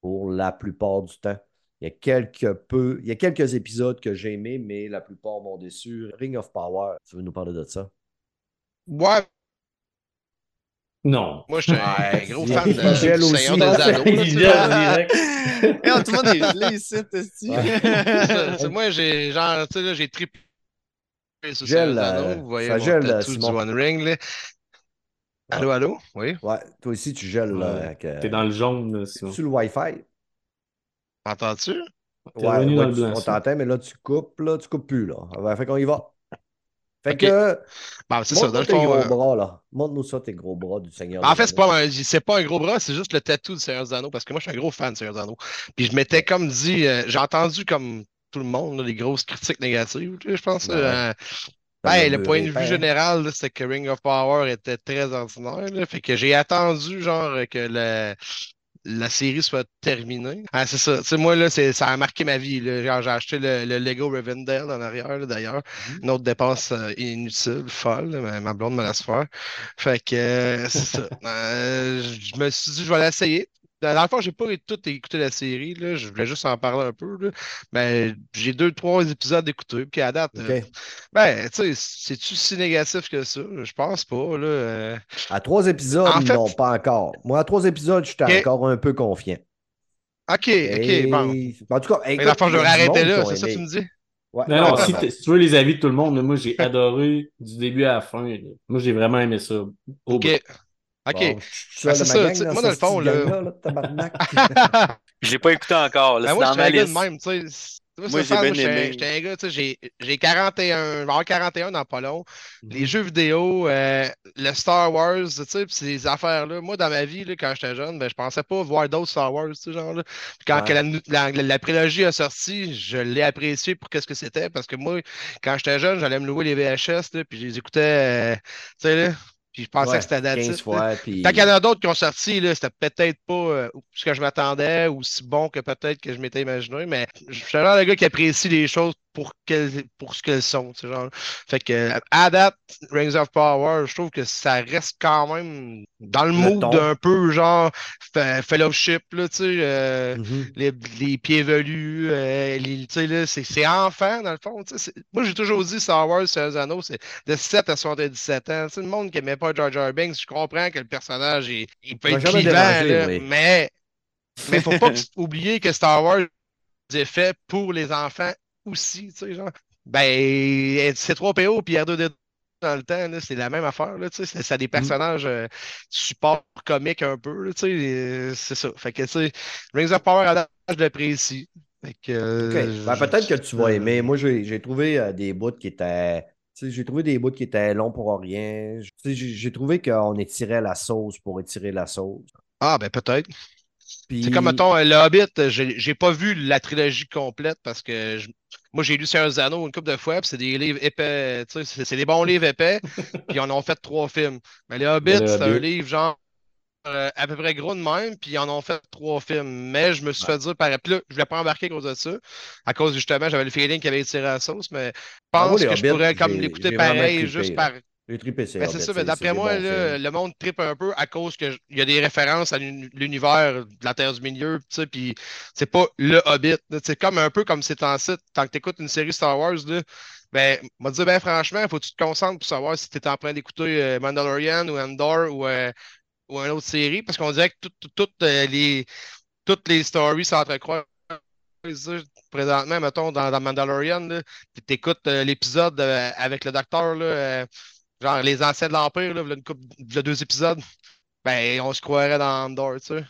pour la plupart du temps. Il y a quelques peu, il y a quelques épisodes que j'ai aimés, mais la plupart m'ont déçu. Ring of Power, tu veux nous parler de ça? Ouais, Non. moi, je suis un Ouais, gros fan de Seigneur des Anneaux. Et tout le monde est gelé ici, t'es-tu? Ça, c'est- moi, j'ai genre, tu sais, là, j'ai triplé sur Seigneur des euh, Anneaux. Vous voyez mon tatou du. One Ring, là. Allô, allô? Oui, Ouais, toi aussi, tu gèles. Ouais, avec, euh, T'es dans le jaune, sur le Wi-Fi? entends-tu? T'es revenu dans le tu- blanc, on t'entend, mais là, tu coupes, là, tu coupes plus, là. Ouais, fait qu'on y va. Fait que, Bon, c'est ça, dans tes gros euh, bras, là. Montre-nous ça, tes gros bras du Seigneur. En des fait, c'est pas, un, c'est pas un gros bras, c'est juste le tatou du Seigneur Anneaux, parce que moi, je suis un gros fan du Seigneur Anneaux. Puis je m'étais comme dit, euh, j'ai entendu comme tout le monde, là, les grosses critiques négatives, tu sais, je pense. Ouais. euh, ben, le point de vue général, c'est que Ring of Power était très ordinaire. là. fait que j'ai attendu, genre, que la, la série soit terminée. Ah, c'est ça. Moi, là, ça a marqué ma vie. là. J'ai acheté le, le Lego Rivendell en arrière, d'ailleurs. Mhm. Une autre dépense euh, inutile, folle. là, ma blonde me laisse faire. Fait que euh, c'est ça. Euh, je me suis dit, je vais l'essayer. Dans le fond, j'ai pas tout écouté la série. Là. Je voulais juste en parler un peu. Là. Mais j'ai deux, trois épisodes écoutés. Puis à date, euh, ben, tu sais, c'est-tu si négatif que ça? Je pense pas. Là. euh. À trois épisodes, En fait- non, pas encore. Moi, à trois épisodes, j'étais Ok. encore un peu confiant. OK, Et- OK, bon. En tout cas, Mais écoute, la fois, je devrais arrêter là, c'est ça que tu me dis? Ouais. Non, non, si, tu veux les avis de tout le monde, moi, j'ai adoré du début à la fin. là. Moi, j'ai vraiment aimé ça. Au OK. OK. Bon, seul c'est ça, gang moi, dans le fond, là-. Je l'ai pas écouté encore. là, Ben, moi, un gars de même, tu sais. Moi, j'ai bien aimé. J'étais un gars, tu sais, j'ai 41, avoir 41 dans pas long. Les jeux vidéo, euh, le Star Wars, tu sais, ces affaires-là. Moi, dans ma vie, là, quand j'étais jeune, ben, je pensais pas voir d'autres Star Wars, tu sais, genre. Là. Puis quand que la, la, prélogie a sorti, je l'ai apprécié pour qu'est-ce que c'était. Parce que moi, quand j'étais jeune, j'allais me louer les VHS, là, puis je les écoutais, euh, tu sais, là. Puis je pensais que c'était natif. Quand il y en a d'autres qui ont sorti, c'était peut-être pas euh, ce que je m'attendais ou si bon que peut-être que je m'étais imaginé, mais je suis le genre de gars qui apprécie les choses pour, pour ce qu'elles sont. Genre. Fait que à date, Rings of Power, je trouve que ça reste quand même dans le, mood d'un peu genre fellowship, là, euh, mm-hmm. les, les, pieds velus, euh, c'est enfant dans le fond. Moi, j'ai toujours dit Star Wars, c'est un anneau, c'est de 7 à 77 ans. le monde qui n'aimait pas Jar Jar Binks, je comprends que le personnage, il, il peut être clivant, là, mais il ne faut pas oublier que Star Wars est fait pour les enfants aussi, tu sais, genre. Ben, c'est 3 PO puis R2D2 dans le temps, c'est la même affaire, là, tu sais. Ça a des mm. personnages euh, support comiques un peu, tu sais. C'est ça. Fait que, tu sais, Rings of Power, à je l'apprécie. Fait que. Ben, peut-être que tu vas aimer. Moi, j'ai trouvé euh, des bouts qui étaient. J'ai trouvé des bouts qui étaient longs pour rien. J'ai trouvé qu'on étirait la sauce pour étirer la sauce. Ah, ben peut-être. C'est comme, mettons, Le Hobbit, j'ai pas vu la trilogie complète parce que moi, j'ai lu Seigneur Zano une couple de fois, puis c'est des livres épais, c'est des bons livres épais, puis on en ont fait trois films. Mais Le Hobbit, c'est un livre genre euh, à peu près gros de même, puis ils en ont fait trois films. Mais je me suis fait dire par puis là, je voulais pas embarquer à cause de ça, à cause justement, j'avais le feeling qu'il avait tiré la sauce, mais je ah, pense que je pourrais comme l'écouter pareil, juste par ben, c'est ça, mais d'après moi, le monde tripe un peu à cause qu'il y a des références à l'univers de la Terre du Milieu, puis c'est pas le Hobbit. C'est comme un peu comme c'est en site. Tant que tu écoutes une série Star Wars, là, ben, moi dire, ben franchement, il faut que tu te concentres pour savoir si tu es en train d'écouter euh, Mandalorian ou Endor ou, euh, ou une autre série, parce qu'on dirait que toutes euh, les, toutes les stories s'entrecroisent présentement, mettons, dans, dans Mandalorian, tu écoutes l'épisode avec le docteur, là, genre les anciens de l'Empire, là, une couple, deux épisodes, ben, on se croirait dans Andor, tu sais.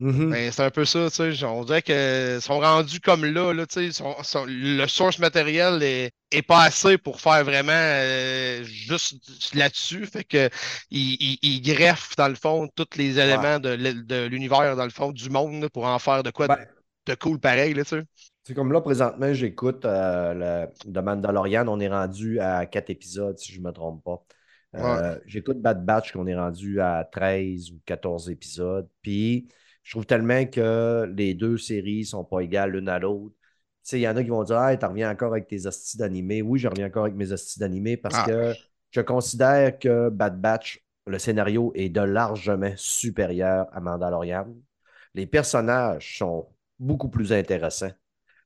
Mm-hmm. Ben, c'est un peu ça, tu sais. On dirait qu'ils sont rendus comme là, là tu sais. le source matériel est, est, pas assez pour faire vraiment euh, juste là-dessus. Fait que ils, greffent, dans le fond, tous les éléments de, l'univers, dans le fond, du monde, pour en faire de quoi ben de, cool pareil, là, tu sais. C'est comme là, présentement, j'écoute euh, le, de Mandalorian. On est rendu à quatre épisodes, si je ne me trompe pas. Euh, j'écoute Bad Batch, qu'on est rendu à 13 ou 14 épisodes. Puis, je trouve tellement que les deux séries ne sont pas égales l'une à l'autre. Il y en a qui vont dire Ah, tu reviens encore avec tes hosties d'animé. Oui, je reviens encore avec mes hosties d'animé parce ah. que je considère que Bad Batch, le scénario est de largement supérieur à Mandalorian. Les personnages sont beaucoup plus intéressants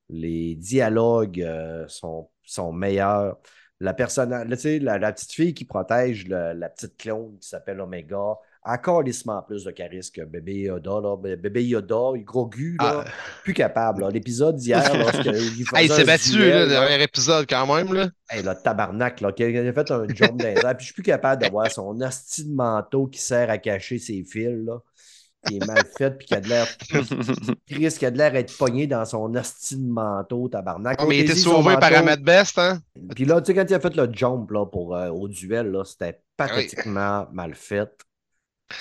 les dialogues euh, sont, sont meilleurs. La, personne, la, la, petite fille qui protège la petite clone qui s'appelle Omega encore plus de charisme que bébé Yoda. Là. Bébé Yoda, il gros gu, là, ah. plus capable. L'épisode d'hier, il s'est battu, le dernier épisode, quand même. Là. Hey, le tabarnak, là, qui a fait un jump dans Puis je suis plus capable d'avoir son hostie de manteau qui sert à cacher ses fils. Là qui est mal fait puis qui a de l'air. Chris qui a de l'air être pogné dans son hostie de manteau, tabarnak. Oh, mais il était sauvé par Ahmed Best, hein? Puis là, tu sais, quand il a fait le jump là, pour, euh, au duel, là, c'était pathétiquement mal fait.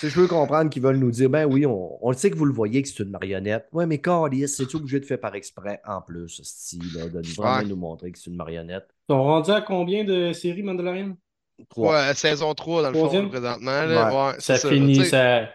Je veux comprendre qu'ils veulent nous dire, ben oui, on, on sait que vous le voyez que c'est une marionnette. Ouais, mais Carlis, c'est obligé de faire par exprès en plus, ce style, de vraiment nous montrer que c'est une marionnette? Ils sont rendus à combien de séries Mandalorian? Ouais, saison 3 dans le fond, présentement. Là. ça, finit, ça,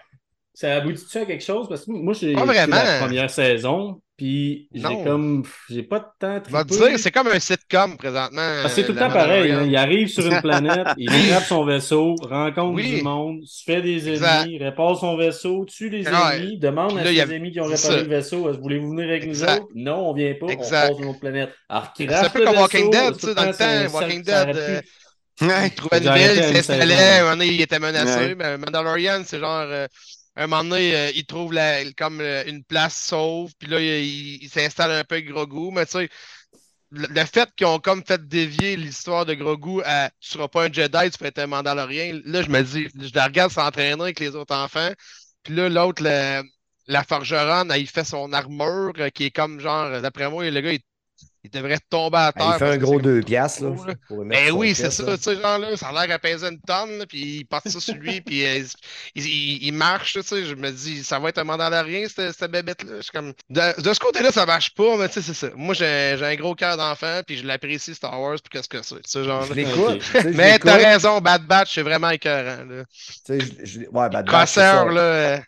ça aboutit-tu à quelque chose? Parce que moi, j'ai la première saison, puis j'ai comme. J'ai pas de temps. Je dire, c'est comme un sitcom présentement. c'est tout le temps pareil. Hein. Il arrive sur une planète, il attrape son vaisseau, rencontre du monde, se fait des ennemis, répare son vaisseau, tue les ennemis, demande à ses amis qui ont réparé le vaisseau voulez-vous venir avec nous autres? Non, on vient pas, on passe sur une autre planète. Alors, C'est un peu comme Walking Dead, tu sais, dans le temps. Walking Dead. Euh, il trouvait une ville, il s'installait, il était menacé. Mandalorian, c'est genre. Un moment donné, euh, il trouve comme euh, une place sauve, puis là, il, s'installe un peu avec Grogu. Mais tu sais, le, fait qu'ils ont comme fait dévier l'histoire de Grogu à tu seras pas un Jedi, tu vas être un Mandalorien, là, je me dis, je la regarde s'entraîner avec les autres enfants. Puis là, l'autre, la forgeronne, il fait son armure euh, qui est comme genre, d'après moi, le gars, il il devrait tomber à terre. Ah, il fait un gros 2 piastres. Là, ben oui, c'est ça, tu sais, genre là, ça a l'air à peser une tonne, puis il porte ça sur lui, puis euh, il, il, marche, tu sais, je me dis, ça va être un rien cette, cette bébête-là. Comme... De, de, ce côté-là, ça marche pas, mais tu sais, c'est ça. Moi, j'ai un gros cœur d'enfant, puis je l'apprécie Star Wars, puis qu'est-ce que c'est, sais, genre. mais t'as raison, Bad Batch, c'est vraiment écœurant, là. Tu sais, je, ouais, Bad Batch. là. Euh,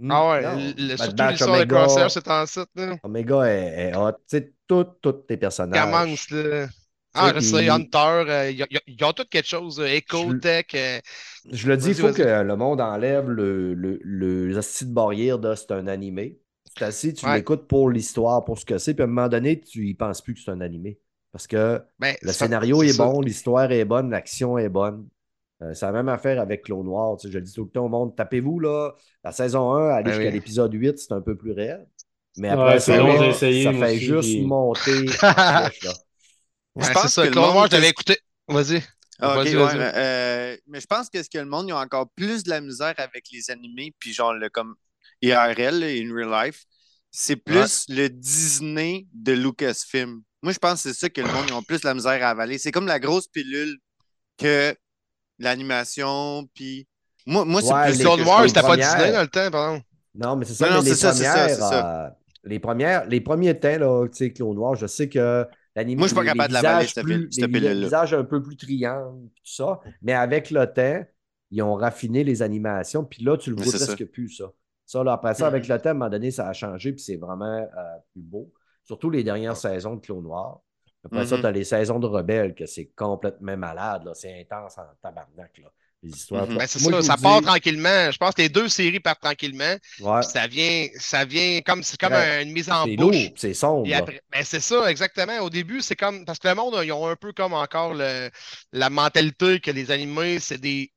hmm, ah ouais, le, surtout l'histoire de Crosshair, c'est en site, là. Omega est, est hot. Tu sais, tous tes personnages. Commence, là. Ah, Hunter, euh, ils ont tout quelque chose, euh, Ecotech. Euh. Je le dis, il faut que le monde enlève le, le, le, de barrière de c'est un animé. C'est assis, tu l'écoutes pour l'histoire, pour ce que c'est, puis à un moment donné, tu y penses plus que c'est un animé. Parce que ben, le scénario est, bon, l'histoire est bonne, l'action est bonne. c'est la même affaire avec Clone Noir. je le dis tout le temps au monde, tapez-vous là, la saison 1, allez ben jusqu'à l'épisode 8, c'est un peu plus réel. Mais après, ça, ça fait juste monter. je pense ça. que le monde... je écouté. Vas-y. Ah, euh, mais je pense que ce que le monde, ils ont encore plus de la misère avec les animés, puis genre le comme IRL, in real life, c'est plus le Disney de Lucasfilm. Moi, je pense que c'est ça que le monde, ils ont plus de la misère à avaler. C'est comme la grosse pilule que l'animation, puis. Moi, moi c'est plus. Clone Wars, c'était pas Disney dans le temps, pardon. Non, mais c'est ça. Non, c'est ça, c'est ça, euh, les, premières, les premiers temps, là, tu sais, Clone Noir, je sais que moi, je suis pas capable de l'avaler, cette pilule-là. Les visages un peu plus triangles, tout ça. Mais avec le temps, ils ont raffiné les animations. Puis là, tu le vois presque plus, ça. Ça, là, après ça, avec le temps, à un moment donné, ça a changé. Puis c'est vraiment euh, plus beau. Surtout les dernières saisons de Clos Noir. Après ça, mm-hmm. tu as les saisons de Rebelles, que c'est complètement malade. C'est intense en tabarnak. Là les histoires. Mhm. Ben, ça, ça part tranquillement. Je pense que les deux séries partent tranquillement. Ça vient, ça vient comme, c'est comme une mise en bouche. C'est sombre. Ben, c'est ça, exactement. Au début, c'est comme. Parce que le monde, ils ont un peu comme encore le, la mentalité que les animés, c'est des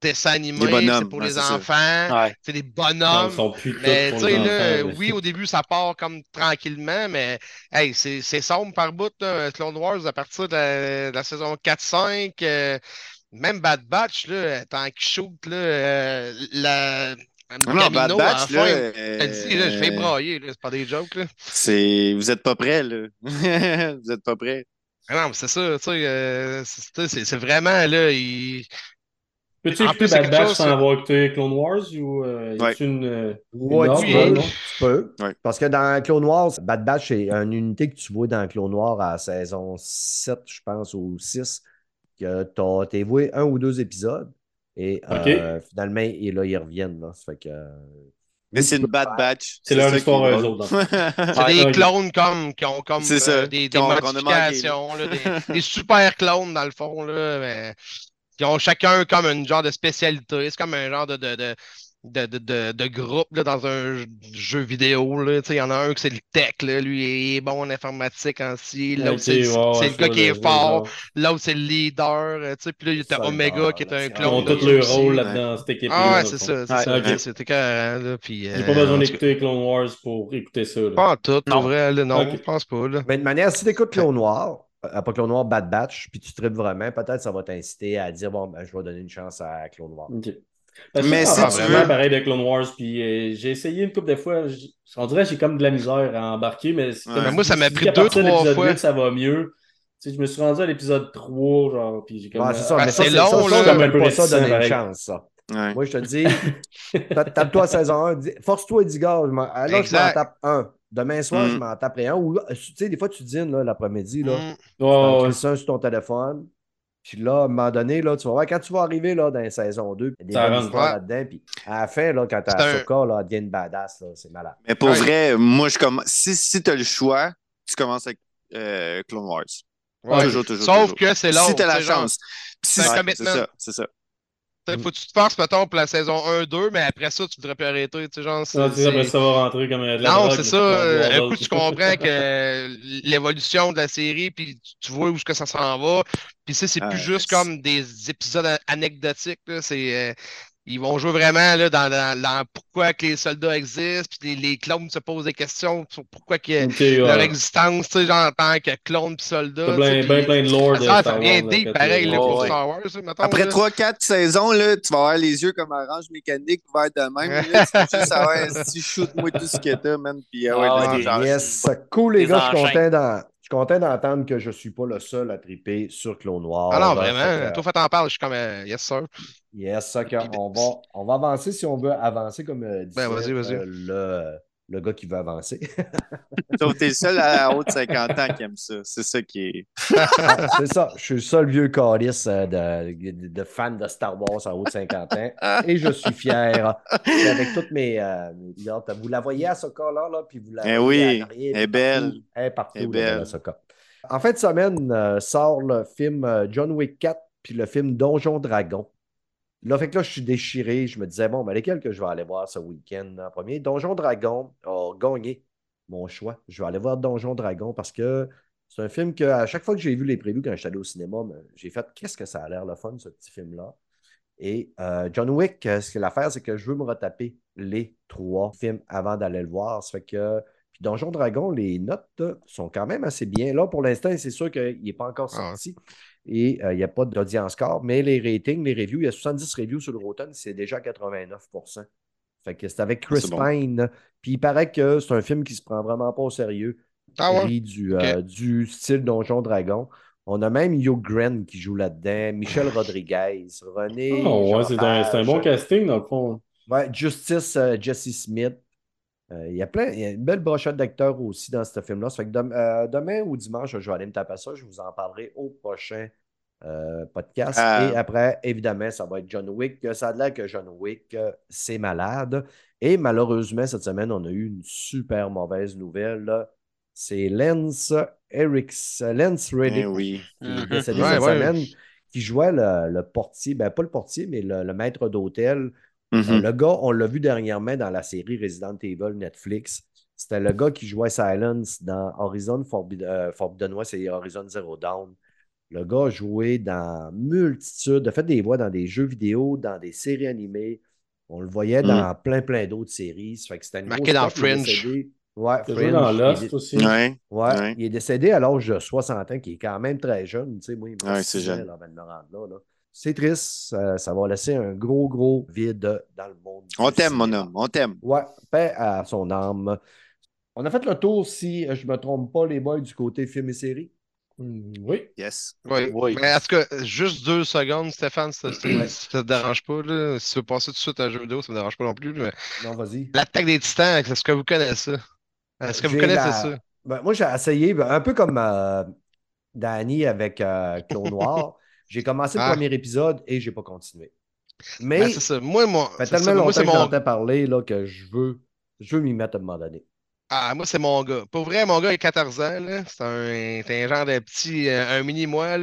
dessins animés, c'est pour les enfants. C'est des bonhommes. Ils sont plus mais tu sais, là, oui, au début, ça part comme tranquillement, mais hey, c'est sombre par bout. Là. Clone Wars, à partir de la, saison 4-5, même Bad Batch, là, tant qu'il shoot, là, euh, la. Non, Bad Batch, là, euh, dit, là, je vais brailler, c'est pas des jokes. Là. C'est... Vous êtes pas prêts, là. vous êtes pas prêts. Ah non, mais c'est ça, tu sais, euh, c'est, vraiment, là, il... Peux-tu écouter Bad Batch sans avoir écouté Clone Wars ou euh, ouais. une, ouais, tu, peux, tu peux. Parce que dans Clone Wars, Bad Batch, c'est une unité que tu vois dans Clone Wars à saison 7, je pense, ou 6 que tu as voué un ou deux épisodes et euh, finalement, et là, ils reviennent. Là. Ça fait que, mais c'est une bad batch. C'est leur histoire eux autres. c'est des clones comme, qui ont comme euh, des, des modifications, là, des, des, super clones dans le fond. Là, mais, qui ont chacun comme une genre de spécialité. C'est comme un genre de, de, de de, de, de, groupe là, dans un jeu vidéo. Il y en a un qui c'est le tech, là, lui il est bon en informatique ainsi. L'autre, c'est le gars qui est fort. L'autre, c'est le leader. Euh, puis là, il y a Omega qui est un clone. Ils ont tous leur rôle là-dedans, cette équipe. Ah ouais, c'est ça. C'est C'était carré. J'ai pas besoin d'écouter Clone Wars pour écouter ça. Pas en tout, non. vrai. non, je pense pas. Là. Mais de manière, si tu écoutes Clone Wars, à pas Clone Noir Bad Batch, puis tu tripes vraiment, peut-être ça va t'inciter à dire bon, ben, je vais donner une chance à Clone Noir. Mais c'est vraiment pareil de Clone Wars. Puis euh, j'ai essayé une couple de fois. On dirait que j'ai comme de la misère à embarquer, mais, moi, ça m'a pris deux, trois fois. ça va mieux. Tu sais, je me suis rendu à l'épisode 3, genre, puis j'ai comme... c'est ça, mais c'est long, là. comme un peu ça, donner une chance, ça. Moi, je te dis, tape-toi à saison 1, force-toi, dis gars, là, je m'en tape un. Demain soir, je mm. m'en taperai un. Ou, tu sais, des fois, tu dînes l'après-midi, là. Mm. Oh, ça sur ton téléphone. Puis là, à un moment donné, là, tu vas voir, quand tu vas arriver là, dans la saison 2, il y a des histoires là-dedans. Puis à la fin, là, quand tu as Ahsoka, là, elle devient une badass. C'est malade. Mais pour vrai, moi, je commence. Si, si tu as le choix, tu commences avec euh, Clone Wars. Ouais. Toujours, toujours. Sauf que c'est long. Si tu as la chance. C'est un commitment. C'est ça. Il faut que tu te forces, mettons, pour la saison 1-2, mais après ça, tu voudrais plus arrêter. Tu sais, genre, non, après ça va rentrer comme de la Non, c'est ça. Un coup, tu comprends que l'évolution de la série, puis tu vois où que ça s'en va. Puis ça, c'est plus juste comme des épisodes anecdotiques. C'est euh, ils vont jouer vraiment là, dans, dans, pourquoi que les soldats existent, puis les, les, clones se posent des questions sur pourquoi que leur existence, tu sais, genre en tant que clone puis soldat. Plein, bien plein de lore Ça, ça vient deep, pareil, là, pour Star Wars. Mettons, Après 3-4 saisons, là, tu vas avoir les yeux comme orange mécanique, va être de même. Là, tu vas juste savoir si shoot-moi tout ce que t'as, man. Puis, ah, ouais, ah, yes, cool, les gars, je suis content suis content d'entendre que je ne suis pas le seul à triper sur Clone Noir. Ah non, vraiment. Toi, fait en parle, je suis comme euh, yes, sir. Yes, ça, on, va, on va avancer si on veut avancer comme euh, ben. Euh, le, le gars qui veut avancer. Donc, t'es le seul à haut de 50 ans qui aime ça. C'est ça qui est. Ah, c'est ça. Je suis le seul vieux calice euh, de, de, fan de Star Wars à haut de 50 ans. Et je suis fier. Avec toutes mes. Euh, vous la voyez à ce cas-là, là, puis vous la eh oui, elle est belle. Elle est partout, elle belle. En fin de semaine, euh, sort le film John Wick 4 puis le film Donjon Dragon. Là, fait que là, je suis déchiré. Je me disais, bon, mais lesquels que je vais aller voir ce week-end en premier? Donjon Dragon a gagné mon choix. Je vais aller voir Donjon Dragon parce que c'est un film que, à chaque fois que j'ai vu les prévus quand je suis allé au cinéma, j'ai fait qu'est-ce que ça a l'air le fun, ce petit film-là? Et euh, John Wick, euh, ce que l'affaire, c'est que je veux me retaper les trois films avant d'aller le voir. Ça fait que. Puis Donjon Dragon, les notes sont quand même assez bien. Là, pour l'instant, c'est sûr qu'il n'est pas encore ah sorti et euh, il n'y a pas d'audience score, mais les ratings, les reviews, il y a 70 reviews sur le Rotten, c'est déjà 89 Fait que c'est avec ah, Chris Pine. Puis il paraît que c'est un film qui se prend vraiment pas au sérieux. Ah du, euh, du style Donjon Dragon. On a même Hugh Grant qui joue là-dedans, Michel Rodriguez, René. Oh, ouais, c'est un, bon casting dans le fond. Ouais, Justice euh, Jesse Smith. Il y a plein, il y a une belle brochette d'acteurs aussi dans ce film-là. Ça fait que demain ou dimanche, je vais aller me taper ça. Je vous en parlerai au prochain euh, podcast. Ah. Et après, évidemment, ça va être John Wick. Ça a l'air que John Wick, euh, c'est malade. Et malheureusement, cette semaine, on a eu une super mauvaise nouvelle. C'est Lance Eriks, Lance Reddick, eh oui. qui est décédé cette semaine, qui jouait le, portier, ben pas le portier, mais le, maître d'hôtel. Euh, mm-hmm. le gars, on l'a vu dernièrement dans la série Resident Evil Netflix. C'était le gars qui jouait Silence dans Horizon Forbidden, Forbidden West et Horizon Zero Dawn. Le gars a joué dans multitude, a fait des voix dans des jeux vidéo, dans des séries animées. On le voyait mm. dans plein, plein d'autres séries. Ça fait que c'était une Marqué dans Fringe. Ouais, Fringe. dans Lost aussi. Ouais. ouais. Il est décédé à l'âge de 60 ans, qui est quand même très jeune. Tu sais, moi, ouais, c'est jeune. C'est triste. Ça, va laisser un gros, gros vide dans le monde. On t'aime, mon homme. On t'aime. Ouais, paix à son âme. On a fait le tour, si je ne me trompe pas, les boys, du côté film et série. Hmm, oui. Yes. Oui. oui. Mais est-ce que juste deux secondes, Stéphane, ça, ça, te dérange pas? Là? Si tu veux passer tout de suite à un jeu vidéo, ça ne me dérange pas non plus. Mais... Non, vas-y. L'attaque des titans, est-ce que vous connaissez ça? Est-ce que vous connaissez ça? Ben, moi, j'ai essayé, ben, un peu comme euh, Danny avec euh, Noir. j'ai commencé le ah. premier épisode et je n'ai pas continué. Mais ben, c'est ça. Moi, moi, fait tellement longtemps que mon... j'entends parler là, que je veux, je veux m'y mettre à un moment donné. Ah, moi, c'est mon gars. Pour vrai, mon gars, il a 14 ans. C'est un, un, genre de petit, euh, un mini-moi.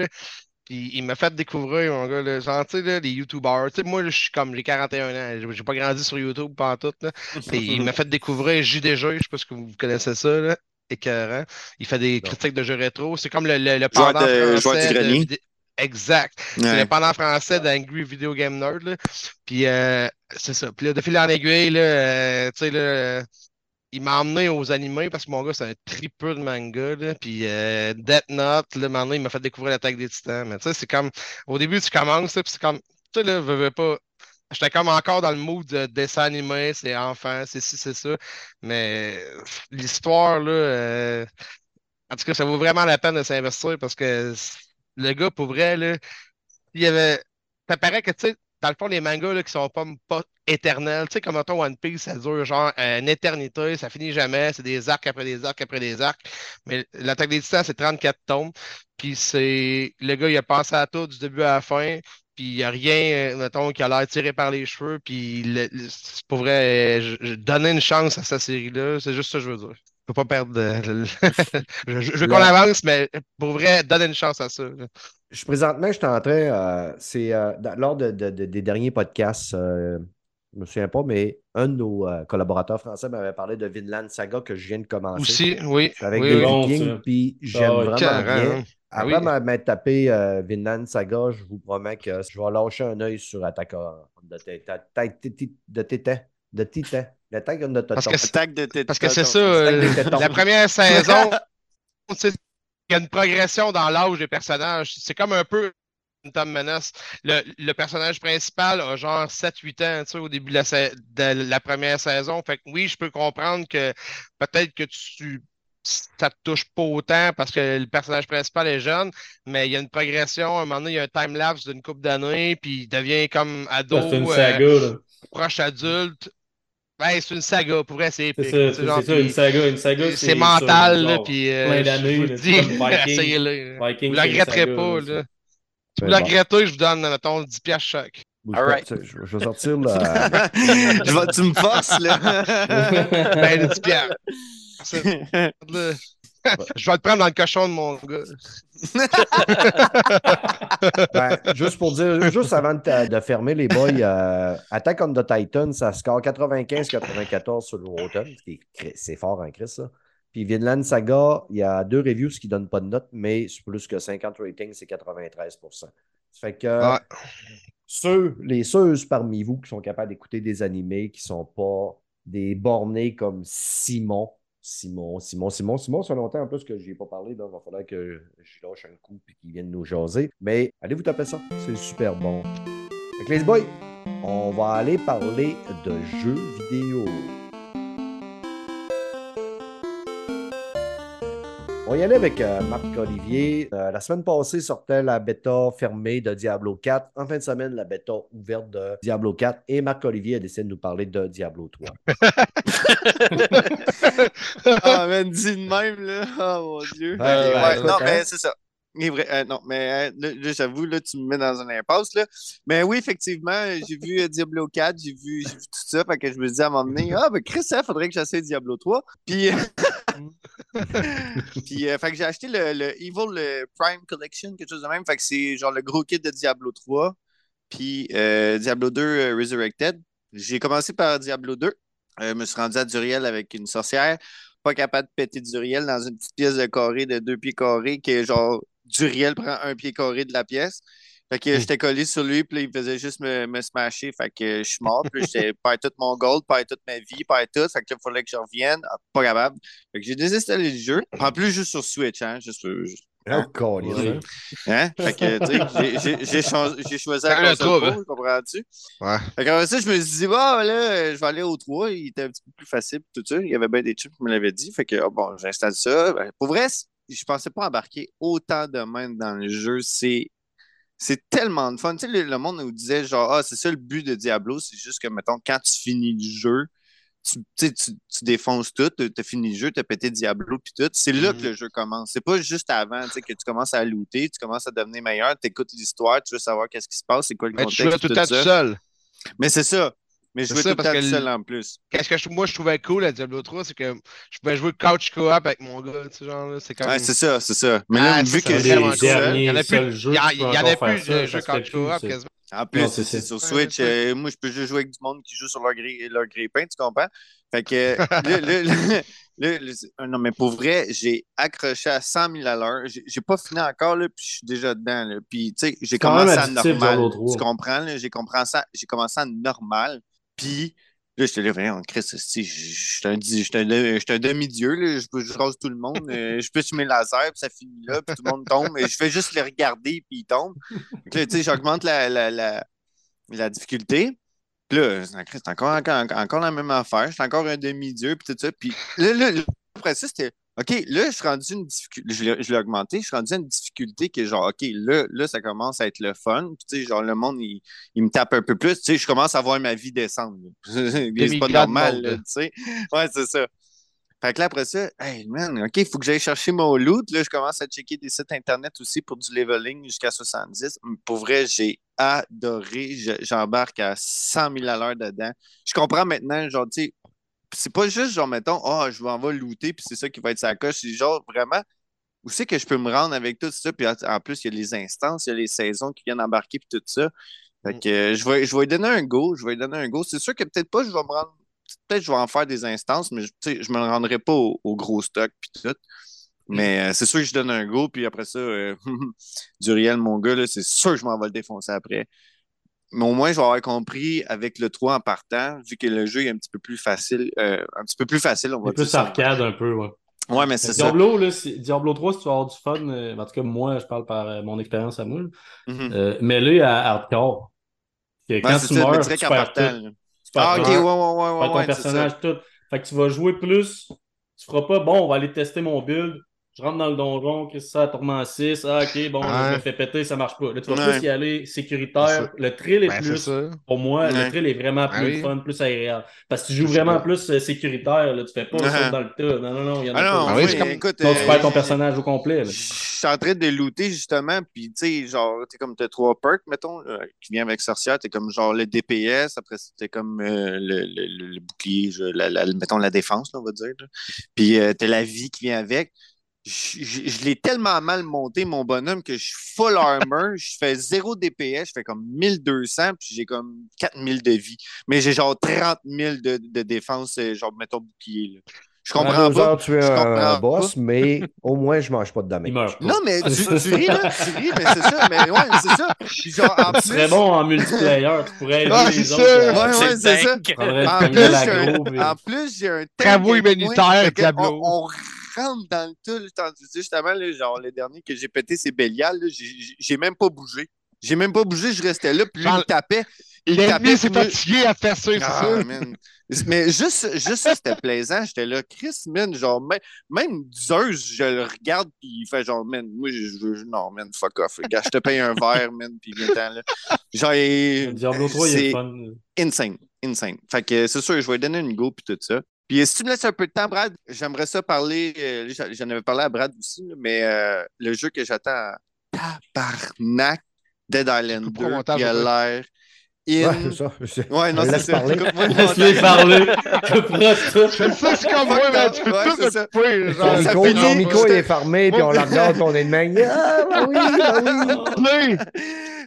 Puis il m'a fait découvrir, mon gars, là, genre, tu sais, les YouTubers. Tu sais, moi, je suis comme les 41 ans. J'ai pas grandi sur YouTube pas tout. Là. il m'a fait découvrir JDG, je sais pas si vous connaissez ça, là. Écœurant. Il fait des critiques de jeux rétro. C'est comme le, le, pendant français. De, exact. C'est le pendant français d'Angry Video Game Nerd. Là. Puis euh, c'est ça. Puis là, de fil en aiguille, là, euh, tu sais, là il m'a emmené aux animés parce que mon gars, c'est un tripeux de manga. Là. Puis euh, Death Note, là, il m'a fait découvrir l'attaque des titans. Mais tu sais, c'est comme. Au début, tu commences, puis c'est comme. Tu sais, là, veux, veux pas. J'étais comme encore dans le mood de dessin animé, c'est enfant, c'est ci, c'est ça. Mais l'histoire, là. En tout cas, ça vaut vraiment la peine de s'investir parce que le gars, pour vrai, là, il y avait. Ça paraît que, tu sais, dans le fond, les mangas là, qui sont pas, pas éternels, tu sais, comme ton One Piece, ça dure genre une éternité, ça finit jamais, c'est des arcs après des arcs après des arcs. Mais l'attaque des titans, c'est 34 tomes. Puis c'est. Le gars, il a passé à tout du début à la fin. Puis il n'y a rien, mettons, qui a l'air tiré par les cheveux. Puis c'est pour vrai, donner une chance à cette série-là, c'est juste ça que je veux dire. Je peux pas perdre. De... je, veux qu'on avance, mais pour vrai, donner une chance à ça. Je, présentement, je suis en train, euh, c'est euh, lors de, des derniers podcasts, euh, je ne me souviens pas, mais un de nos collaborateurs français m'avait parlé de Vinland Saga que je viens de commencer. Aussi, oui. Avec oui, des Vikings, puis j'aime ah vraiment bien. Après ah m'être tapé Vinland Saga, je vous promets que je vais lâcher un œil sur Attaque de Titan. De Titan. De Titan. L'attaque de Parce que, parce que c'est ça, la première saison, il y a une progression dans l'âge des personnages. C'est comme un peu Tom Menace. Le, le, personnage principal a genre 7-8 ans tu sais, au début de la, de la, première saison. Fait que oui, je peux comprendre que peut-être que tu ça te touche pas autant parce que le personnage principal est jeune, mais il y a une progression. À un moment donné, il y a un time-lapse d'une couple d'années, puis il devient comme ado. C'est une saga, là. Proche adulte. Ouais, c'est une saga, pour vrai, c'est épique. C'est ça, c'est ça, une saga. Une saga c'est mental, là, puis. Euh, plein d'années. Je vous dis, essayez-le. Vous ne le regretterez pas, là. Si vous le regrettez, je vous donne, mettons, 10 piastres chaque. All right. je, vais sortir là. tu me forces, là. ben, 10 piastres. Je vais te prendre dans le cochon de mon gars. ben, juste pour dire, juste avant de, de fermer les boys, euh, Attack on the Titan, ça score 95-94 sur le Rotten. C'est fort en Chris, ça. Puis Vinland Saga, il y a deux reviews qui ne donnent pas de note, mais plus que 50 ratings, c'est 93 Ça fait que ceux, les ceux parmi vous qui sont capables d'écouter des animés qui ne sont pas des bornés comme Simon, Simon, Simon, Simon, Simon, ça longtemps en plus que je ai pas parlé, donc il va falloir que je lâche un coup et qu'il vienne nous jaser. Mais allez vous taper ça, c'est super bon. Avec les boys, on va aller parler de jeux vidéo. On va y aller avec euh, Marc-Olivier. Euh, la semaine passée sortait la bêta fermée de Diablo 4. En fin de semaine, la bêta ouverte de Diablo 4. Et Marc-Olivier a décidé de nous parler de Diablo 3. ah, mais dit de même, là. Oh mon Dieu. non, mais hein. c'est ça. Euh, non, mais là, j'avoue, là, tu me mets dans un impasse. Là. Mais oui, effectivement, j'ai vu Diablo 4, j'ai vu, vu, tout ça. Fait que je me dit à un moment donné, ah, ben Chris, il faudrait que j'essaie Diablo 3. Puis, Puis euh, fait que j'ai acheté le, le Evil Prime Collection, quelque chose de même. Fait que c'est genre le gros kit de Diablo 3. Puis euh, Diablo 2 euh, Resurrected. J'ai commencé par Diablo 2. je me suis rendu à Duriel avec une sorcière. Pas capable de péter Duriel dans une petite pièce de carré de deux pieds carrés genre Duriel prend un pied carré de la pièce. Fait que j'étais collé sur lui, puis il faisait juste me, me smasher. Fait que je suis mort, puis j'ai perdu tout mon gold, perdu toute ma vie, perdu tout. Fait que il fallait que je revienne. Ah, pas capable. Fait que j'ai désinstallé le jeu. En plus, juste sur Switch, hein. Juste, juste Hein? Oh, hein? hein? Fait que, tu sais, j'ai choisi la console hein? comprends-tu? Ouais. Fait que ça, je me suis dit, bah, là, je vais aller au 3. Il était un petit peu plus facile, tout ça. Il y avait bien des trucs qui me l'avaient dit. Fait que, oh, bon, j'installe ça. Ben, pour vrai, je pensais pas embarquer autant de même dans le jeu. C'est c'est tellement de fun. Tu sais, le, monde nous disait genre, ah, c'est ça le but de Diablo, c'est juste que, mettons, quand tu finis le jeu, tu, tu, tu défonces tout, tu as fini le jeu, tu as pété Diablo, puis tout. C'est là que mhm. le jeu commence. C'est pas juste avant que tu commences à looter, tu commences à devenir meilleur, tu écoutes l'histoire, tu veux savoir qu'est-ce qui se passe, c'est quoi le contexte. Tu joues tout le temps seul. Mais c'est ça. Mais je jouais tout le seul en plus. Qu'est-ce que moi je trouvais cool à Diablo 3, c'est que je pouvais jouer couch co-op avec mon gars, tu sais, genre, c'est quand même... Ouais, c'est ça, c'est ça. Mais là, ah, vu que j'ai il y en a plus, il y en a plus de jeux couch co-op quasiment. En plus, c'est sur Switch. Euh, moi, je peux juste jouer avec du monde qui joue sur leur, grille, leur grippin, tu comprends? Fait que, le, le, non, mais pour vrai, j'ai accroché à 100 000 à l'heure. J'ai pas fini encore, là, puis je suis déjà dedans. Là. Puis, tu sais, j'ai commencé à normal. Tu comprends? J'ai commencé à normal. Puis, Là, j'étais là, voyons, Chris, je suis un, un demi-dieu, je, je rase tout le monde, euh, je peux fumer laser, puis ça finit là, puis tout le monde tombe, et je fais juste les regarder, puis ils tombent. Puis là, tu sais, j'augmente la, la, la, la, difficulté. Puis là, c'est encore, encore, encore, la même affaire, je suis encore un demi-dieu, puis tout ça. Puis là, là, après ça, c'était OK, là, je suis rendu une difficulté. Je l'ai augmenté, je suis rendu à une difficulté qui est genre, OK, là, là, ça commence à être le fun. Puis, tu sais, genre, le monde, il, il, me tape un peu plus. Tu sais, je commence à voir ma vie descendre. c'est pas normal, tu sais. Ouais, c'est ça. Fait que là, après ça, hey man, OK, il faut que j'aille chercher mon loot. Là, je commence à checker des sites Internet aussi pour du leveling jusqu'à 70. Pour vrai, j'ai adoré. J'embarque à 100 000 à l'heure dedans. Je comprends maintenant, genre, tu sais, c'est pas juste genre, mettons, ah, oh, je m'en vais looter, puis c'est ça qui va être sa coche. C'est genre vraiment, où c'est que je peux me rendre avec tout ça? Puis en plus, il y a les instances, il y a les saisons qui viennent embarquer, puis tout ça. Fait mm. que euh, je, vais, je vais lui donner un go. Je vais lui donner un go. C'est sûr que peut-être pas, je vais me rendre. Peut-être je vais en faire des instances, mais je me rendrai pas au, gros stock, puis tout. Mm. Mais euh, c'est sûr que je donne un go, puis après ça, euh, du réel, mon gars, c'est sûr que je m'en vais le défoncer après. Mais au moins, je vais avoir compris avec le 3 en partant, vu que le jeu est un petit peu plus facile. Euh, un petit peu plus facile, on va un dire. plus arcade, un peu, ouais. Ouais, mais c'est ça. Diablo, là, Diablo 3, si tu vas avoir du fun, euh, en tout cas, moi, je parle par euh, mon expérience à moi. Mm-hmm. mais là, il y a hardcore. quand tu meurs, tu perds tout. Ah, ok, ouais, ouais, ouais. ouais, ton personnage, tout. Fait que tu vas jouer plus Tu feras pas, bon, on va aller tester mon build. Je rentre dans le donjon, qu'est-ce que ça, tourment 6. Ah, ok, bon, je me fais péter, ça marche pas. Là, tu vas Ouais. plus y aller sécuritaire. Le thrill est Ben, plus, pour moi, Ouais. le thrill est vraiment Ah plus oui. fun, plus agréable. Parce que tu joues vraiment pas. plus euh, sécuritaire. Là. Tu fais pas Ouais. ça dans le tas. Non, non, non, il y en a Ah non, pas. Ah oui, comme- écoute. Sinon, tu euh, perds ton personnage au complet. là. Je suis en train de looter justement, puis tu sais, genre, t'es comme t'as trois perks, mettons, là, qui vient avec sorcière, t'es comme genre le DPS, après c'était comme euh, le, le- le- le bouclier, je- la, la- mettons la défense, là, on va dire. là. Puis euh, t'as la vie qui vient avec. Je, je- je l'ai tellement mal monté, mon bonhomme, que je suis full armor, je fais zéro DPS, je fais comme 1200, puis j'ai comme 4000 de vie. Mais j'ai genre 30 000 de, de défense, euh, genre, mettons, bouclier. là. Je comprends pas. heures, tu es Je un comprends boss, mais au moins, je mange pas de damage. Il meurt pas. Non, mais Ah, tu, c'est tu ris, là, tu ris, mais c'est ça, mais ouais, c'est ça. Puis genre, en Tu plus, serais bon en multiplayer. Tu pourrais aider Ah, les c'est autres. Ouais, ouais, c'est ça. En plus, j'ai un, un Travaux tank fait que Diablo. On, on rentre dans le tout. Tandis justement, là, genre, le dernier que j'ai pété, c'est Bélial. j'ai- même pas bougé. J'ai même pas bougé, je restais là, puis lui, il tapait. Il tapait, moi- fatigué à faire ça, c'est Ah, ça? man. Mais juste, juste ça, c'était plaisant. J'étais là, Chris, man, genre, même, même Zeus, je le regarde, puis il fait genre, man, moi, je, je- non, man, fuck off. Regarde, je te paye un verre, man, puis viens là. Genre, Diablo 3, il est c'est fun. insane, insane. Fait que c'est sûr, je vais lui donner une go, puis tout ça. Puis si tu me laisses un peu de temps, Brad, j'aimerais ça parler, euh, j'en avais parlé à Brad aussi, mais euh, le jeu que j'attends à tabarnak, Dead Island Coupe au 2, montage, il a ouais. l'air Ouais, in... c'est ça. Je- Ouais, non, je c'est laisse ça. parler. Le Laisse-les parler. Tout. Fais ça, c'est comme moi, man. Tu peux Ouais, tout ça. couper. Ton Genre, ça micro, ton micro, est fermé, puis on le regarde, puis on est de même. Ah, bah oui, bah oui.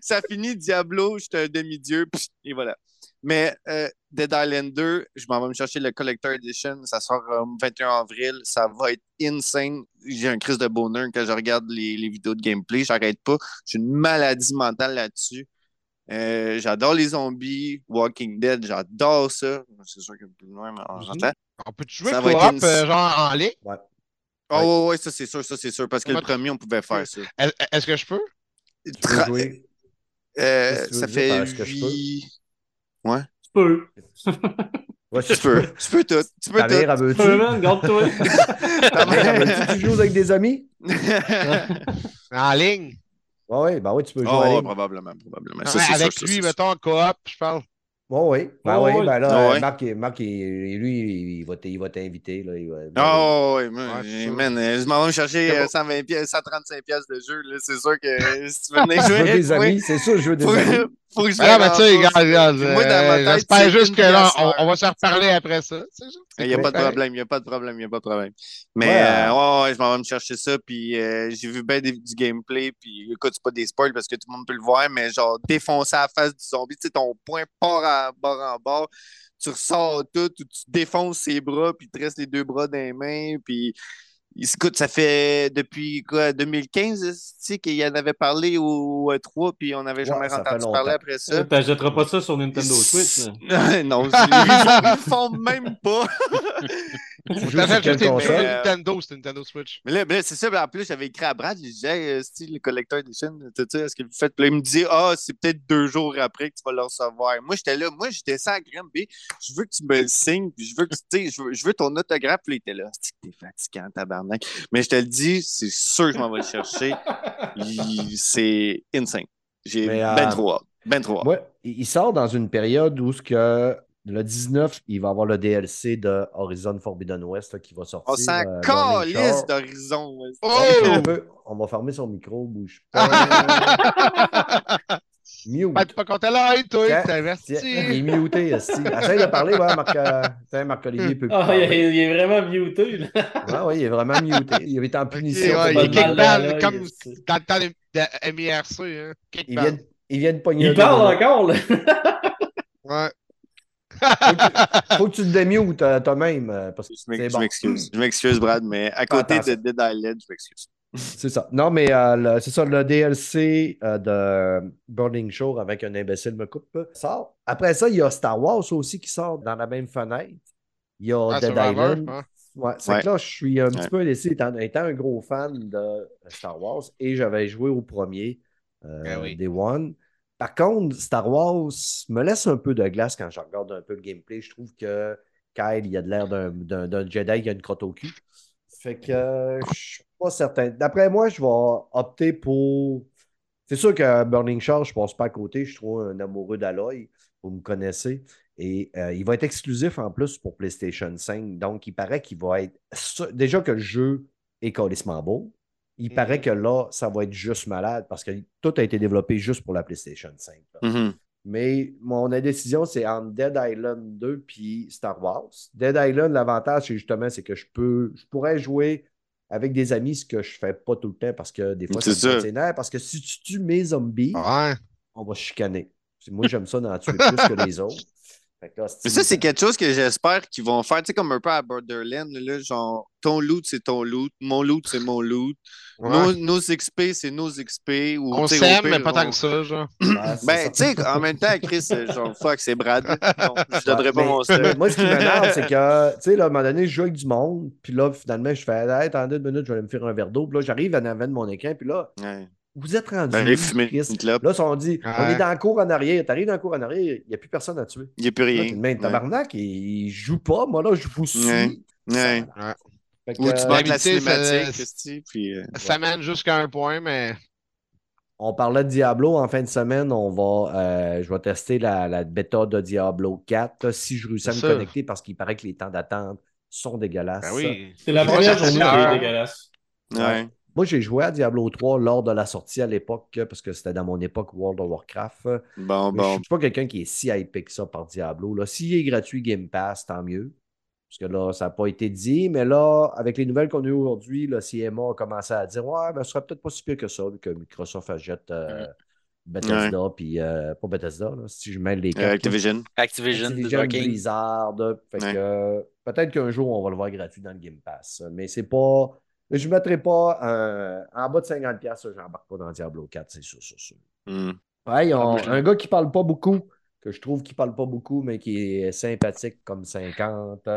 ça finit Diablo, j'étais un demi-dieu, et voilà. Mais euh, Dead Island 2, je m'en vais me chercher le Collector Edition. Ça sort le 21 avril. Ça va être insane. J'ai un crise de bonheur quand je regarde les, les vidéos de gameplay. J'arrête pas. J'ai une maladie mentale là-dessus. Euh, j'adore les zombies. Walking Dead, j'adore ça. C'est sûr que plus loin, mais on s'entend. On peut jouer Ça co-op, euh, genre en ligne? Oh, ouais, ouais, ça c'est sûr, ça c'est sûr. Parce que le premier, on pouvait faire ça. Est- Est-ce que je peux? Tu peux Tra- jouer. euh, Qu'est-ce que tu veux ça fait par est-ce que je peux? huit- Tu peux. Ouais, Tu peux, tu peux tout. Tu peux Ta mère, tout. Tu peux, man. Garde-toi. Tu joues avec des amis? En ligne? Ouais, ouais, ben oui, tu peux jouer Oh, en ouais, ligne. probablement, probablement. Ouais, Ça, c'est avec sûr, lui, mettons, en coop, je parle. Ouais, ouais. Ben Ouais, oui, ouais. ben là, Ah ouais. Marc, Marc, il- lui, il va t- il va t'inviter. là, il va- Ah ouais, moi, Ouais, man, euh, je m'en vais me chercher euh, bon. 120 pièces, 135 pièces de jeu, là, c'est sûr que euh, si tu veux venir Je jouer veux des amis, c'est sûr, je veux des amis. Faut que je Ben mais me tu sais, regarde, euh, j'espère juste que là, on, va se reparler après ça. Il n'y a pas de problème, il n'y a pas de problème, il n'y a pas de problème. Mais Ouais. euh, ouais, ouais, je m'en vais me chercher ça, puis euh, j'ai vu bien du gameplay, puis écoute, c'est pas des spoils parce que tout le monde peut le voir, mais genre défoncer la face du zombie, tu sais, ton poing part à bord en bord, tu ressors tout, ou tu défonces ses bras, puis il te reste les deux bras dans les mains, puis écoute, ça fait depuis quoi, 2015, tu sais, qu'il y en avait parlé au E3, puis on n'avait jamais entendu parler après ça. T'achèteras pas ça sur Nintendo Switch. non, ils ils le font même pas. Nintendo, c'est Nintendo Switch. Mais là, c'est ça. En plus, j'avais écrit à Brad, je disais, hey, style, le collecteur edition, tu sais, est-ce que vous faites? Puis là, il me dit, ah, c'est peut-être deux jours après que tu vas le recevoir. Moi, j'étais là, moi, je descends à Grimby, je veux que tu me le signes, puis je veux que, tu sais, je veux, je veux ton autographe. Puis là, il était là, c'est que t'es fatigant, tabarnak. Mais je te le dis, c'est sûr que je m'en vais le chercher. C'est insane. J'ai Mais, euh, ben trop hâte. Ben trop hâte. Il sort dans une période où ce que le 19, il va avoir le DLC de Horizon Forbidden West là, qui va sortir. On s'en euh, Burning calisse d'horizon. ouais. Oh! On, peut- on va fermer son micro, bouge pas. Mute. Ben, t'es pas content là, hein, toi, t'es Tiens, averti. il est muté. Essaye de parler, ouais, Marc, euh, tiens, Marc-Olivier peut plus Ah, il, est- il est vraiment muté. Là. Ouais, ouais, il est vraiment muté. Il est en punition. ouais, pour il est comme est- dans le temps de, de MIRC. Hein. Il, vient, de- il vient de pogner Il parle encore, là. Ouais. Faut que tu te démutes euh, toi-même. euh, Parce que Je bon. m'excuse. Je m'excuse, Brad, mais à côté de. Dead Island, je m'excuse. C'est ça. Non, mais euh, c'est ça, le DLC euh, de Burning Shore avec un imbécile me coupe sort. Après ça, il y a Star Wars aussi qui sort dans la même fenêtre. Il y a Ah, Dead Island. hein. Ouais, c'est Ouais. que là, je suis un petit peu laissé, étant, étant un gros fan de Star Wars, et j'avais joué au premier, euh, Ben oui. Day One. Par contre, Star Wars me laisse un peu de glace quand je regarde un peu le gameplay. Je trouve que Kyle, il a de l'air d'un Jedi qui a une crotte au cul. Fait que euh, je suis pas certain. D'après moi, je vais opter pour. C'est sûr que Burning Charge, je passe pas à côté. Je trouve un amoureux d'Aloy. Vous me connaissez. Et euh, il va être exclusif en plus pour PlayStation 5. Donc, il paraît qu'il va être. Déjà que le jeu est carrément beau. Il paraît mm-hmm. que là, ça va être juste malade parce que tout a été développé juste pour la PlayStation 5. Mm-hmm. Mais mon décision, c'est entre Dead Island 2 puis Star Wars. Dead Island, l'avantage, c'est justement, c'est que je peux je pourrais jouer avec des amis, ce que je fais pas tout le temps parce que des fois, c'est Parce que si tu tues mes zombies, on va chicaner. Moi, j'aime ça d'en tuer plus que les autres. Mais ça, c'est quelque chose que j'espère qu'ils vont faire, tu sais, comme un peu à Borderlands, là, genre, ton loot, c'est ton loot, mon loot, c'est mon loot, nos, XP, c'est nos XP. Ou, on s'aime, mais pas tant que ça, genre. ben, tu sais, en même temps, Chris, genre, fuck, c'est Brad. je donnerais pas mon stuff. Moi, ce qui m'énerve, c'est que, tu sais, là, à un moment donné, je joue avec du monde, puis là, finalement, je fais, hey, attendez une minute, je vais aller me faire un verre d'eau, puis là, j'arrive à l'avant de mon écran, puis là, vous êtes rendu. Ben, là, on dit, on est dans le cours en arrière. Tu arrives dans le cours en arrière, il n'y a plus personne à tuer. Il n'y a plus rien. Mais tabarnak, il ne joue pas. Moi, là, je vous suis. Ouais. Ou tu manques la cinématique, puis, euh, ça mène jusqu'à un point, mais. On parlait de Diablo en fin de semaine. On va, euh, je vais tester la, la bêta de Diablo 4 si je réussis à me connecter parce qu'il paraît que les temps d'attente sont dégueulasses. Ben oui. C'est la première journée qui est dégueulasse. Ouais. Moi, j'ai joué à Diablo 3 lors de la sortie à l'époque, parce que c'était dans mon époque World of Warcraft. Bon, bon. Je ne suis pas quelqu'un qui est si hypé que ça par Diablo. S'il est gratuit Game Pass, tant mieux. Parce que là, ça n'a pas été dit. Mais là, avec les nouvelles qu'on a eues aujourd'hui, le CMA a commencé à dire Ouais, mais ce serait peut-être pas si pire que ça, vu que Microsoft achète euh, Bethesda, puis euh, pas Bethesda, si je mêle les euh, Activision. Activision. Activision Blizzard. Fait que peut-être qu'un jour, on va le voir gratuit dans le Game Pass. Mais c'est pas je ne mettrai pas euh, en bas de 50$, je n'embarque pas dans Diablo 4, c'est sûr, c'est sûr. Mm. Ouais, un gars qui ne parle pas beaucoup, que je trouve qui ne parle pas beaucoup, mais qui est sympathique comme 50.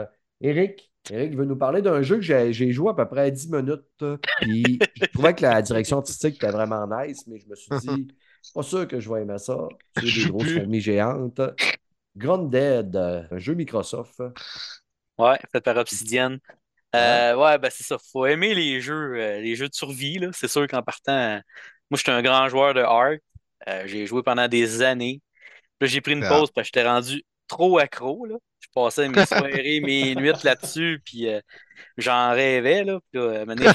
Eric, Eric veut nous parler d'un jeu que j'ai joué à peu près 10 minutes. Puis je trouvais que la direction artistique était vraiment nice, mais je me suis dit, pas sûr que je vais aimer ça. C'est des grosses fourmis géantes. Grounded, un jeu Microsoft. Ouais, fait par Obsidian. Euh, ouais, ben c'est ça. Faut aimer les jeux, euh, les jeux de survie. C'est sûr qu'en partant, moi, je suis un grand joueur de Ark. Euh, j'ai joué pendant des années. Là, j'ai pris une ah. pause parce que j'étais rendu trop accro. Là. Je passais mes soirées, mes nuits là-dessus, puis j'en rêvais. Là. Puis là, maintenant,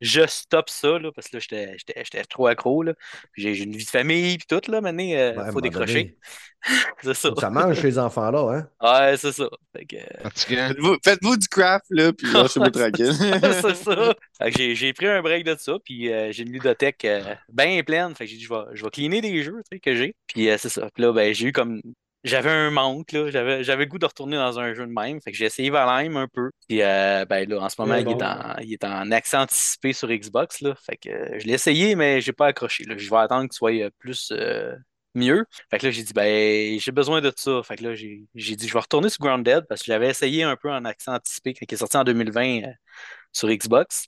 je stoppe ça, là, parce que là, j'étais trop accro. Là. J'ai une vie de famille, puis tout, là, maintenant, il euh, faut décrocher. c'est ça. Ça mange chez les enfants-là, hein? Ouais, c'est ça. Euh, faites-vous du craft, là, puis là, je suis tranquille. c'est ça. J'ai pris un break de ça, puis euh, j'ai une ludothèque bien pleine. Fait que j'ai dit, je vais, je vais cleaner des jeux que j'ai. Puis c'est ça. Puis là, ben, j'ai eu comme j'avais un manque, là. J'avais, j'avais le goût de retourner dans un jeu de même. Fait que j'ai essayé Valheim un peu. Puis euh, ben là, en ce moment, il, est en, il est en accès anticipé sur Xbox. Là. Fait que euh, je l'ai essayé, mais j'ai pas accroché. Là. Je vais attendre qu'il soit euh, plus mieux. Fait que là, j'ai dit, ben, j'ai besoin de ça. Fait que là, j'ai, j'ai dit, je vais retourner sur Grounded parce que j'avais essayé un peu en accès anticipé quand il est sorti en 2020 sur Xbox.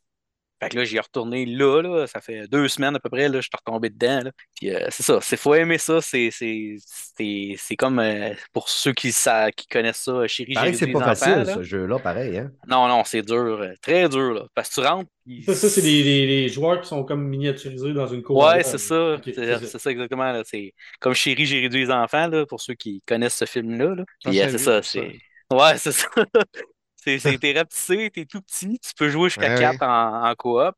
Fait que là, j'y ai retourné là, là, ça fait deux semaines à peu près, là, je suis retombé dedans. Là. Puis euh, c'est ça, c'est faut aimer ça, c'est, c'est, c'est, c'est comme euh, pour ceux qui, ça, qui connaissent ça, Chérie Pareil c'est pas facile, ce jeu-là, pareil. Hein? Non, non, c'est dur, euh, très dur, là, parce que tu rentres. Ça, ça c'est les, les, joueurs qui sont comme miniaturisés dans une cour. Ouais, c'est ça, c'est, ça. exactement. Là, c'est comme Chérie, j'ai réduit les enfants, là, pour ceux qui connaissent ce film-là. Là. Puis c'est ça, c'est. Ouais, c'est ça. T'es rapetissé, t'es tout petit, tu peux jouer jusqu'à 4 en, en coop.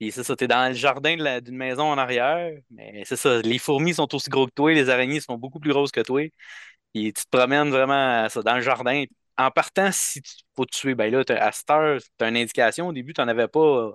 Puis c'est ça, t'es dans le jardin d'une maison en arrière, mais c'est ça, les fourmis sont aussi gros que toi, les araignées sont beaucoup plus grosses que toi. Puis tu te promènes vraiment ça, dans le jardin. En partant, si tu faut te tuer, ben là, à cette heure, tu as une indication. Au début, tu n'en avais pas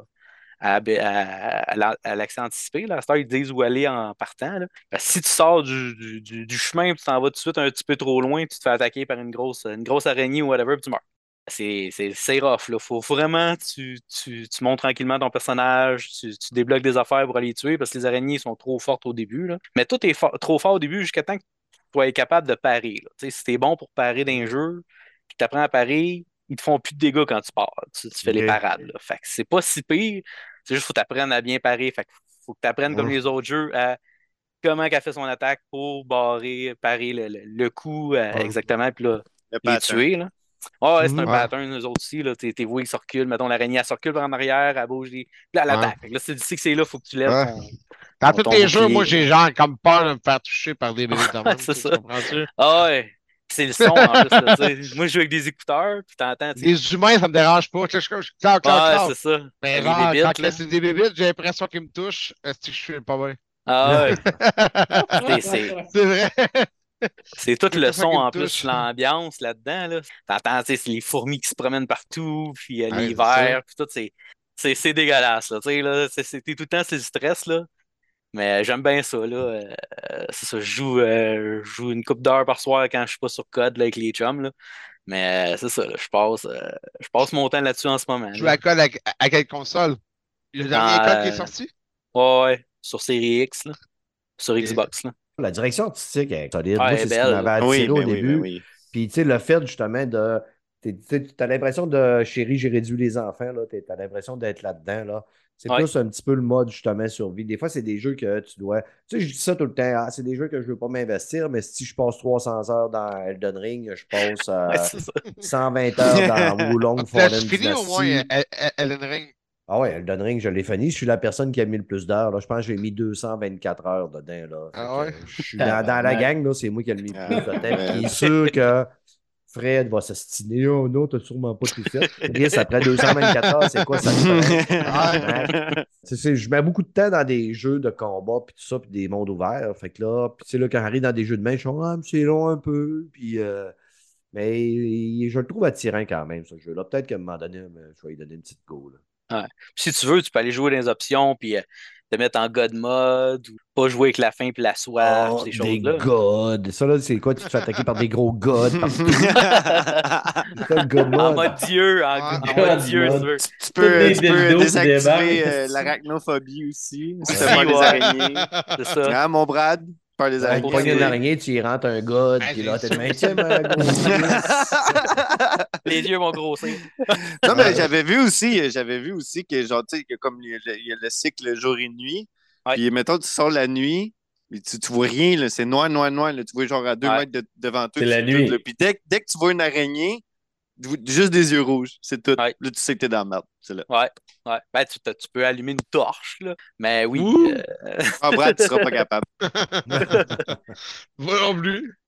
à, à, l'accès anticipé. Là. À cette heure, ils te disent où aller en partant. si tu sors du, du, chemin et tu t'en vas tout de suite un petit peu trop loin, tu te fais attaquer par une grosse, une grosse araignée ou whatever, puis tu meurs c'est rough. Là. Faut, vraiment tu, tu, tu montes tranquillement ton personnage, tu, tu, débloques des affaires pour aller tuer parce que les araignées sont trop fortes au début. Là. Mais tout est trop fort au début jusqu'à temps que tu sois capable de parer. Là. Si t'es bon pour parer d'un jeu, puis tu apprends à parer, ils te font plus de dégâts quand tu pars. Tu, fais les parades. Là. Fait que c'est pas si pire. C'est juste qu'il faut t'apprendre à bien parer. Fait que faut que tu apprennes comme les autres jeux à comment qu'elle fait son attaque pour barrer, parer le, le, coup euh, exactement. Puis là, les tuer. Là. Ah ouais, c'est un Ouais. pattern, eux autres aussi. Là. T'es, t'es voué qui circule. Mettons, l'araignée, elle circule en arrière, elle bouge. Puis là, elle attaque. Là, c'est d'ici que c'est là, faut que tu lèves ton. Dans ton- tous les jeux, moi, j'ai genre comme peur de me faire toucher par des bébés. C'est ça. comprends-tu? Ah ouais. C'est le son en plus. Là, moi, je joue avec des écouteurs, puis t'entends. Les humains, ça me dérange pas. Je suis comme, c'est ça. Mais genre, quand c'est des bébites, j'ai l'impression qu'ils me touchent. Est-ce que je suis pas bien? Ah ouais. C'est vrai. C'est tout le son en plus, l'ambiance là-dedans. Là. T'entends, les fourmis qui se promènent partout, puis euh, Ouais, vers, puis tout, c'est, dégueulasse. Là, tu sais, là, c'est, tout le temps, c'est le stress. Là. Mais j'aime bien ça. Là. Euh, euh, c'est ça, je joue, euh, je joue une coupe d'heures par soir quand je suis pas sur code là, avec les chums. Là. Mais euh, c'est ça, je, passe, euh, je passe mon temps là-dessus en ce moment. Tu joues à code à, à quelle console? Le dernier code qui est euh, sorti? Ouais, ouais, sur série X, là. sur Xbox. Là. La direction artistique est solide. Elle c'est est ce qui belle. m'avait attiré Oui, au ben oui, début. ben oui. Puis, tu sais, le fait justement de. Tu as l'impression de chérie, j'ai réduit les enfants. Tu as l'impression d'être là-dedans. Là. C'est Ouais. plus un petit peu le mode justement survie. Des fois, c'est des jeux que tu dois. Tu sais, je dis ça tout le temps. ah, c'est des jeux que je ne veux pas m'investir, mais si je passe 300 heures dans Elden Ring, je passe euh, Ouais, c'est ça. 120 heures dans Wulong Fallen fini au moins Dynasty. euh, euh, Elden Ring? Ah ouais, Elden Ring, je l'ai fini. Je suis la personne qui a mis le plus d'heures. là. Je pense que j'ai mis 224 heures dedans. Là. Ah ouais? Je suis dans, dans la gang, là, c'est moi qui ai mis le plus de temps. Ah, Puis sûr que Fred va s'astiner. Oh non, t'as sûrement pas tout fait. Chris, après 224 heures, c'est quoi ça? Je mets beaucoup de temps dans des jeux de combat, puis tout ça, puis des mondes ouverts. Fait que là, puis tu sais, là, quand j'arrive dans des jeux de main, je suis ah, mais c'est long un peu. Puis, euh, mais je le trouve attirant quand même, ce jeu-là. Peut-être qu'à un moment donné, je vais lui donner une petite go. là. Si tu veux, tu peux aller jouer dans les options, puis euh, te mettre en God mode, ou pas jouer avec la faim puis la soif, Oh, ces des choses-là. gods. Ça, là, c'est quoi? Tu te fais attaquer par des gros gods. C'est ça, En mode? Dieu, en, Ah, en mode Dieu, mode. si tu veux. Tu peux, tu peux désactiver euh, l'arachnophobie aussi. Si Aussi, t'as peur des araignées. C'est ça. Hein, mon Brad? Peur des Tu araignées. pognes une oui. araignée, tu y rentres un god, puis là, t'es gros. Les yeux vont grossir. Non, mais j'avais vu aussi, j'avais vu aussi que, genre, tu sais, que comme il y, a le, cycle jour et nuit, puis mettons, tu sors la nuit, puis tu, tu vois rien, là, c'est noir, noir, noir, là, tu vois genre à deux Ouais. mètres de- devant toi. C'est la nuit. Puis dès, que- dès que tu vois une araignée, juste des yeux rouges, c'est tout. Ouais. Là, tu sais que t'es dans la merde, c'est là. Ouais, ouais. Ben, tu, tu peux allumer une torche, là. Mais oui. Ouh. euh, Ah, Brad, tu seras pas capable. Moi non plus.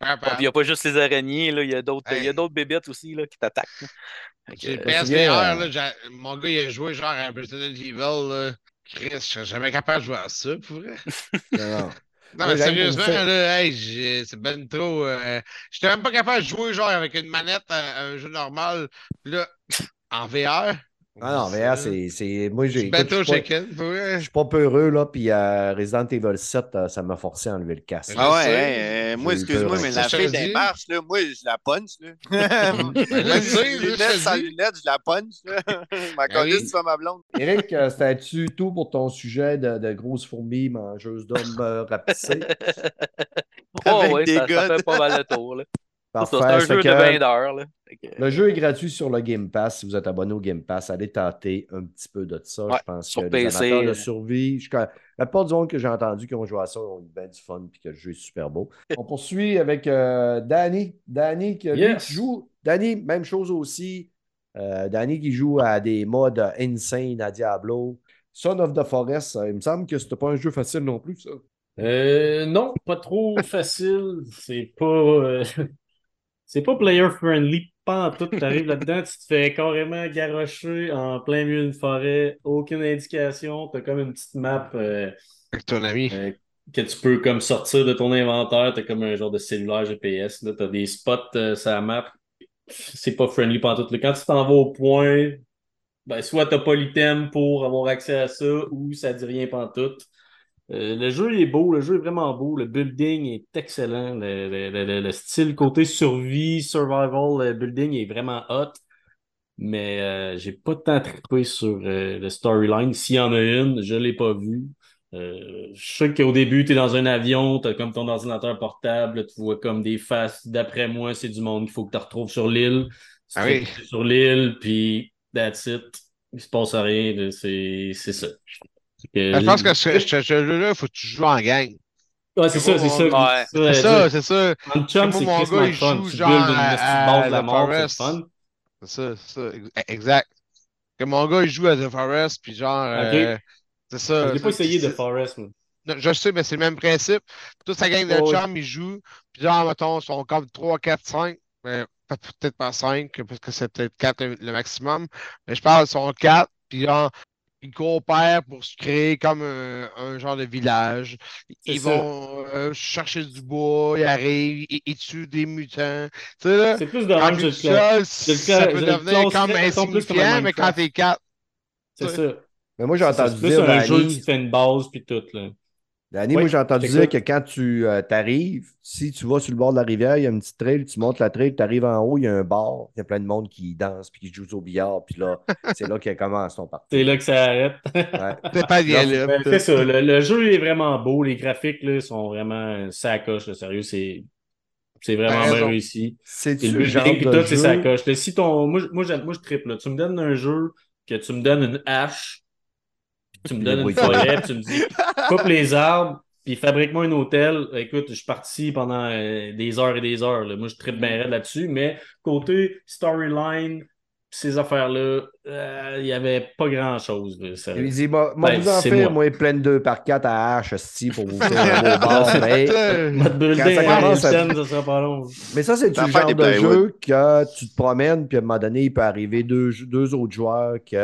Ah, il n'y a pas juste les araignées, là. Il y a d'autres il y a Hey. d'autres bébêtes aussi, là, qui t'attaquent. euh, PSVR, là, mon gars, il a joué genre à Resident Evil. Là. Chris, je serais jamais capable de jouer à ça, pour vrai. Non, non. Mais sérieusement, là, hey, c'est ben trop. Euh... J'étais même pas capable de jouer genre avec une manette à, à un jeu normal. Là, en VR. Ah non, VR, c'est. c'est- Moi, j'ai. C'est Je suis pas- suis pas peureux, là, puis euh, Resident Evil 7, euh, ça m'a forcé à enlever le casque. Ah ouais, sais. hein, euh, moi, excuse-moi, mais la fille des marches, là, moi, je la punch, là. Je sais, je lunettes te sans lunettes, je la punch, là. Ma colisse, tu vas ma blonde. Eric, euh, c'était-tu tout pour ton sujet de, de grosses fourmis mangeuses d'hommes euh, rapissés? Oh, Avec ouais, des ça, fait pas mal le tour, là. C'est ça, Parfait. C'est un jeu que, de 20 heures, là. Le jeu est gratuit sur le Game Pass. Si vous êtes abonné au Game Pass, allez tenter un petit peu de ça. Ouais, je pense sur que les PC, amateurs de euh. survie, je- la plupart du monde que j'ai entendu qui ont joué à ça ont eu bien du fun et que le jeu est super beau. On poursuit avec euh, Danny. Danny qui, Yes. joue. Danny, même chose aussi. Euh, Danny qui joue à des modes insane à Diablo. Son of the Forest, euh, il me semble que c'était pas un jeu facile non plus, ça. Euh, non, pas trop facile. C'est pas, euh, c'est pas player friendly. Pas en tout. Tu arrives là-dedans, tu te fais carrément garrocher en plein milieu d'une forêt, aucune indication. Tu as comme une petite map euh, Avec ton ami. euh, que tu peux comme sortir de ton inventaire. Tu as comme un genre de cellulaire GPS. Tu as des spots euh, sur la map. C'est pas friendly pas en tout. Quand tu t'en vas au point, ben, soit tu pas l'item pour avoir accès à ça ou ça dit rien pantoute. Euh, le jeu est beau, le jeu est vraiment beau, le building est excellent, le, le- le- le- le style côté survie, survival, le building est vraiment hot, mais euh, j'ai pas tant trippé sur euh, le storyline. S'il y en a une, je l'ai pas vue. Je sais qu'au début, tu es dans un avion, tu as comme ton ordinateur portable, tu vois comme des faces. D'après moi, c'est du monde qu'il faut que tu retrouves sur l'île. Ah oui. sur l'île, puis that's it. Il se passe rien, là, c'est c'est ça. Je pense que ce, ce jeu-là, il faut que tu joues en gang. Ouais, c'est ça, c'est ça. C'est ça, c'est ça. En chum, c'est mon gars, le il joue genre à- de la The mort, c'est fun. C'est ça, c'est ça. ex- Exact. Que mon gars, il joue à The Forest, puis genre. Ok. euh, c'est ça. Je l'ai pas essayé c'est- Forest, moi. Non, Je sais, mais c'est le même principe. Toute sa gang de Oh, oui. chums, ils jouent. Puis genre, mettons, ils sont comme 3, 4, 5. Mais peut- peut-être pas 5, parce que c'est peut-être 4 le, le maximum. Mais je parle, ils sont 4. Puis genre, ils coopèrent pour se créer comme un, un genre de village. C'est Ils ça. vont euh, chercher du bois, ils arrivent, ils, ils tuent des mutants. Tu sais, là, C'est plus de quand tout seul, ça peut devenir comme insignifiant, mais quand t'es 4, C'est ça. Mais moi, j'ai C'est ça, entendu C'est plus dire, un jeu, te fais une base, puis tout, là. Danny, Oui, moi, j'ai entendu c'est dire ça. que quand tu euh, t'arrives, si tu vas sur le bord de la rivière, il y a une petite trail, tu montes la trail, tu arrives en haut, il y a un bar, il y a plein de monde qui danse, puis qui joue au billard, puis là, c'est là qu'il commence ton parti. C'est là que ça arrête. Ouais. t'es pas bien là. Ben, c'est ça, le, le jeu est vraiment beau, les graphiques là, sont vraiment sacoche, sérieux, c'est c'est vraiment Ben, bien réussi. Et C'est-tu le building tout, c'est jeu... sacoche. Là, si ton, moi, je- moi, moi, je triple. là. Tu me donnes un jeu, que tu me donnes une hache, tu me donnes une forêt, puis tu me dis coupe les arbres, puis fabrique-moi un hôtel. Écoute, je suis parti pendant euh, des heures et des heures. là. Moi, je tripe bien raide là-dessus, mais côté storyline, ces affaires-là, euh, il n'y avait pas grand-chose. Il dit, moi, Ben, vous en faire, moi. moi, plein de 2 par 4 à hache, esti, pour vous faire un beau mais, Quand ça à commence à- Hilton, ça sera pas long. mais ça, c'est faire genre de jeu que tu te promènes, puis à un moment donné, il peut arriver deux, deux autres joueurs qu'ils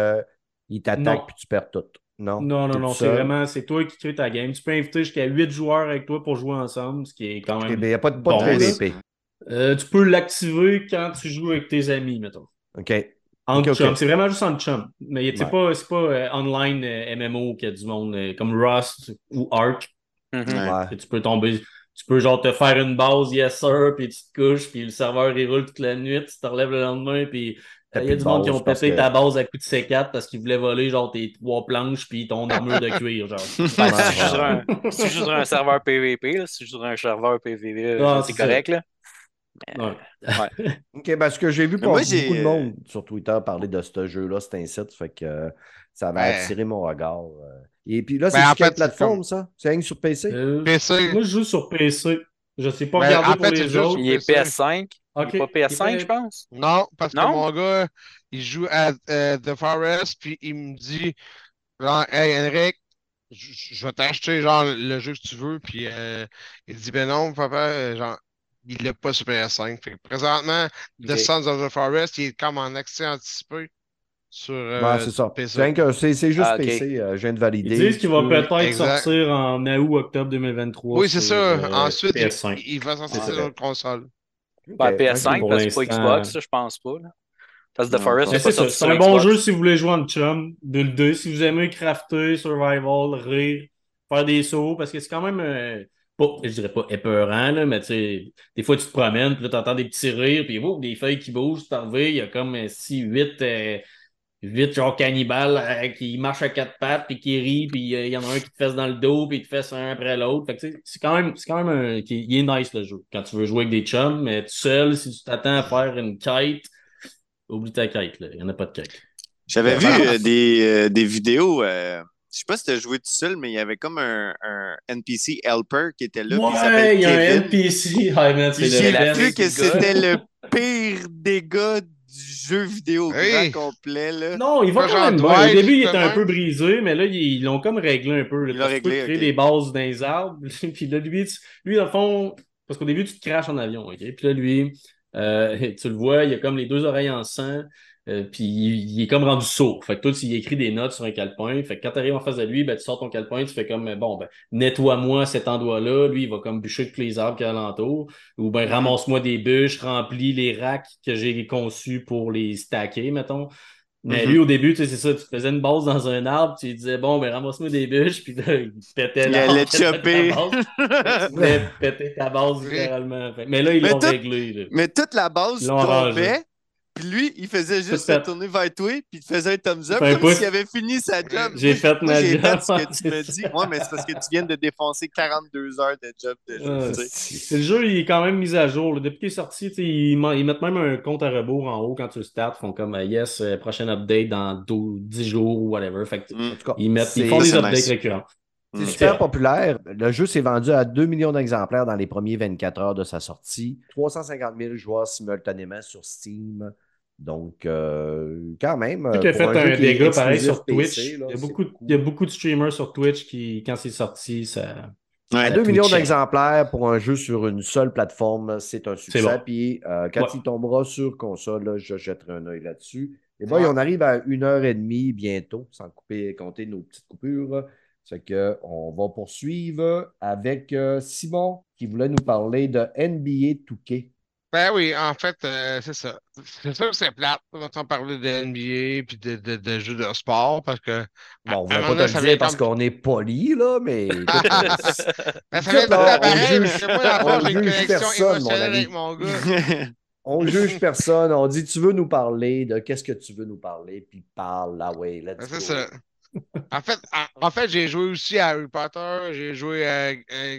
Non. t'attaquent, puis tu perds tout. Non, Non, non, c'est vraiment, c'est toi qui crée ta game. Tu peux inviter jusqu'à 8 joueurs avec toi pour jouer ensemble, ce qui est quand Il même. n'y a pas de, pas Bon, de. PVP. Euh, tu peux l'activer quand tu joues avec tes amis, mettons. OK. En Ok, ok. chum. C'est vraiment juste en chum. Mais c'est Ouais. pas, c'est pas euh, online euh, MMO qu'il y a du monde euh, comme Rust ou Ark. Mhm. Ouais. que Tu peux tomber. Tu peux genre te faire une base, yes sir, puis tu te couches, puis le serveur il roule toute la nuit, tu te relèves le lendemain, puis il y a plus du de monde qui ont pété que- ta base à coup de C4 parce qu'ils voulaient voler genre tes trois planches puis ton armure de cuir, genre. Ben, si tu joues sur un- sur serveur PVP, là, si tu joues sur un serveur PVP, Ah, c'est c'est correct. Là. Ouais. OK, parce que j'ai vu moi, beaucoup de monde sur Twitter parler de ce jeu-là, c'est un site, fait que euh, ça va Ouais. attirer mon regard. euh. Et puis là, c'est Ben, sur en quelle fait, c'est plateforme, ça? C'est rien sur PC? Euh, PC. Moi, je joue sur PC. Je sais pas Ben, regarder en pour fait, les c'est juste- autres. Il est c'est ça. PS5. Ok. Il est pas PS5, Il est- je pense. Non, parce que mon gars, il joue à euh, The Forest, puis il me dit genre, Hey Henrik, je vais t'acheter genre le jeu que tu veux, puis euh, il dit Ben non, papa, euh, genre, il l'a pas sur PS5. Fait que présentement, The. Sons of the Forest, il est comme en accès anticipé sur euh, Ouais, c'est ça. PC. C'est juste Ah. PC, euh, je viens de valider. Ils disent qu'il va peut-être Exact. sortir en août-octobre 2023. Oui, c'est sur, ça. euh, Ensuite, il, PS5. il va sortir sur une console. Pas Ok, PS5, pour parce que c'est pas. Xbox, je pense pas. Là. Parce que The Forest, c'est pas ça, c'est un bon jeu si vous voulez jouer en chum, builder, si vous aimez crafter, survival, rire, faire des sauts, parce que c'est quand même, euh, pas, je dirais pas épeurant, là, mais tu sais, des fois tu te promènes, puis là t'entends des petits rires, puis oh, des feuilles qui bougent, tu t'en il y a comme 6, 8, Vite, genre cannibale euh, qui marche à quatre pattes puis qui rit, puis euh, il y en a un qui te fesse dans le dos, puis il te fesse un après l'autre. Fait que c'est quand même, c'est quand même un, qui, il est nice le jeu. Quand tu veux jouer avec des chums, mais tout seul, si tu t'attends à faire une quête, oublie ta quête, là. Il n'y en a pas de quête. J'avais vu euh, des, euh, des vidéos. euh, je sais pas si tu as joué tout seul, mais il y avait comme un, un NPC helper qui était là. Ouais, il y a un. NPC. J'ai vu que c'était le pire dégât du jeu vidéo Hey. grand complet. Là. Non, il va quand même Au début, il était un peu brisé, mais là, ils l'ont comme réglé un peu. là. Il tu peux réglé, créer ok. des bases dans les arbres. Puis là, lui, tu- lui, dans le fond, parce qu'au début, tu te craches en avion, OK? Puis là, lui, euh, tu le vois, il a comme les deux oreilles en sang. Euh, puis il, il est comme rendu sourd. Fait que toi, tu y écris des notes sur un calepin. Fait que quand tu arrives en face de lui, ben, tu sors ton calepin, tu fais comme bon, ben, nettoie-moi cet endroit-là. Lui, il va comme bûcher tous les arbres qu'il y a alentour. Ou ben ramasse-moi des bûches, remplis les racks que j'ai conçus pour les stacker, mettons. Mais Mhm. lui, au début, tu sais, c'est ça, tu faisais une base dans un arbre, tu lui disais, bon, ben, ramasse-moi des bûches, puis là, il pétait Il l'arbre, allait pétait ta base. Base, littéralement. Mais là, ils l'ont réglé, là. Mais toute la base tombait. Puis lui, il faisait juste se fait. tourner vers toi, puis il te faisait un thumbs up comme s'il avait fini sa job. J'ai fait ma j'ai job. fait ce que tu me dis. Ouais, mais c'est parce que tu viens de défoncer 42 heures de job de jeu. C'est- le jeu, il est quand même mis à jour. là. Depuis qu'il est sorti, ils, mettent même un compte à rebours en haut quand tu le starts. Ils font comme euh, yes, euh, prochain update dans 12 10 jours ou whatever. Fait que, Mm. En tout cas, ils, mettent, ils font des updates nice. récurrents. C'est super populaire. Le jeu s'est vendu à 2 millions d'exemplaires dans les premiers 24 heures de sa sortie. 350 000 joueurs simultanément sur Steam. Donc, euh, quand même. Il a fait un, dégât pareil sur Twitch. il, y a beaucoup, il, y a beaucoup, de streamers sur Twitch qui, quand c'est sorti, ça. Ouais, 2 millions d'exemplaires pour un jeu sur une seule plateforme, c'est un succès. Puis euh, quand il tombera sur console, je jetterai un œil là-dessus. Et bon, on arrive à une heure et demie bientôt, sans couper, compter nos petites coupures. C'est qu'on va poursuivre avec euh, Simon qui voulait nous parler de NBA 2K. Ben oui, en fait, euh, c'est ça. C'est sûr que c'est plate. On va parler de NBA puis de, de, de, jeux de sport parce que. Bon, on va pas te le dire parce qu'on est poli, là, mais. ben, ça va être pareil, parce que moi, j'ai une connexion émotionnelle avec mon gars. on juge personne. On dit tu veux nous parler de qu'est-ce que tu veux nous parler, puis parle là, ouais, let's ben, C'est ça en fait, en, fait j'ai joué aussi à Harry Potter, j'ai joué à, à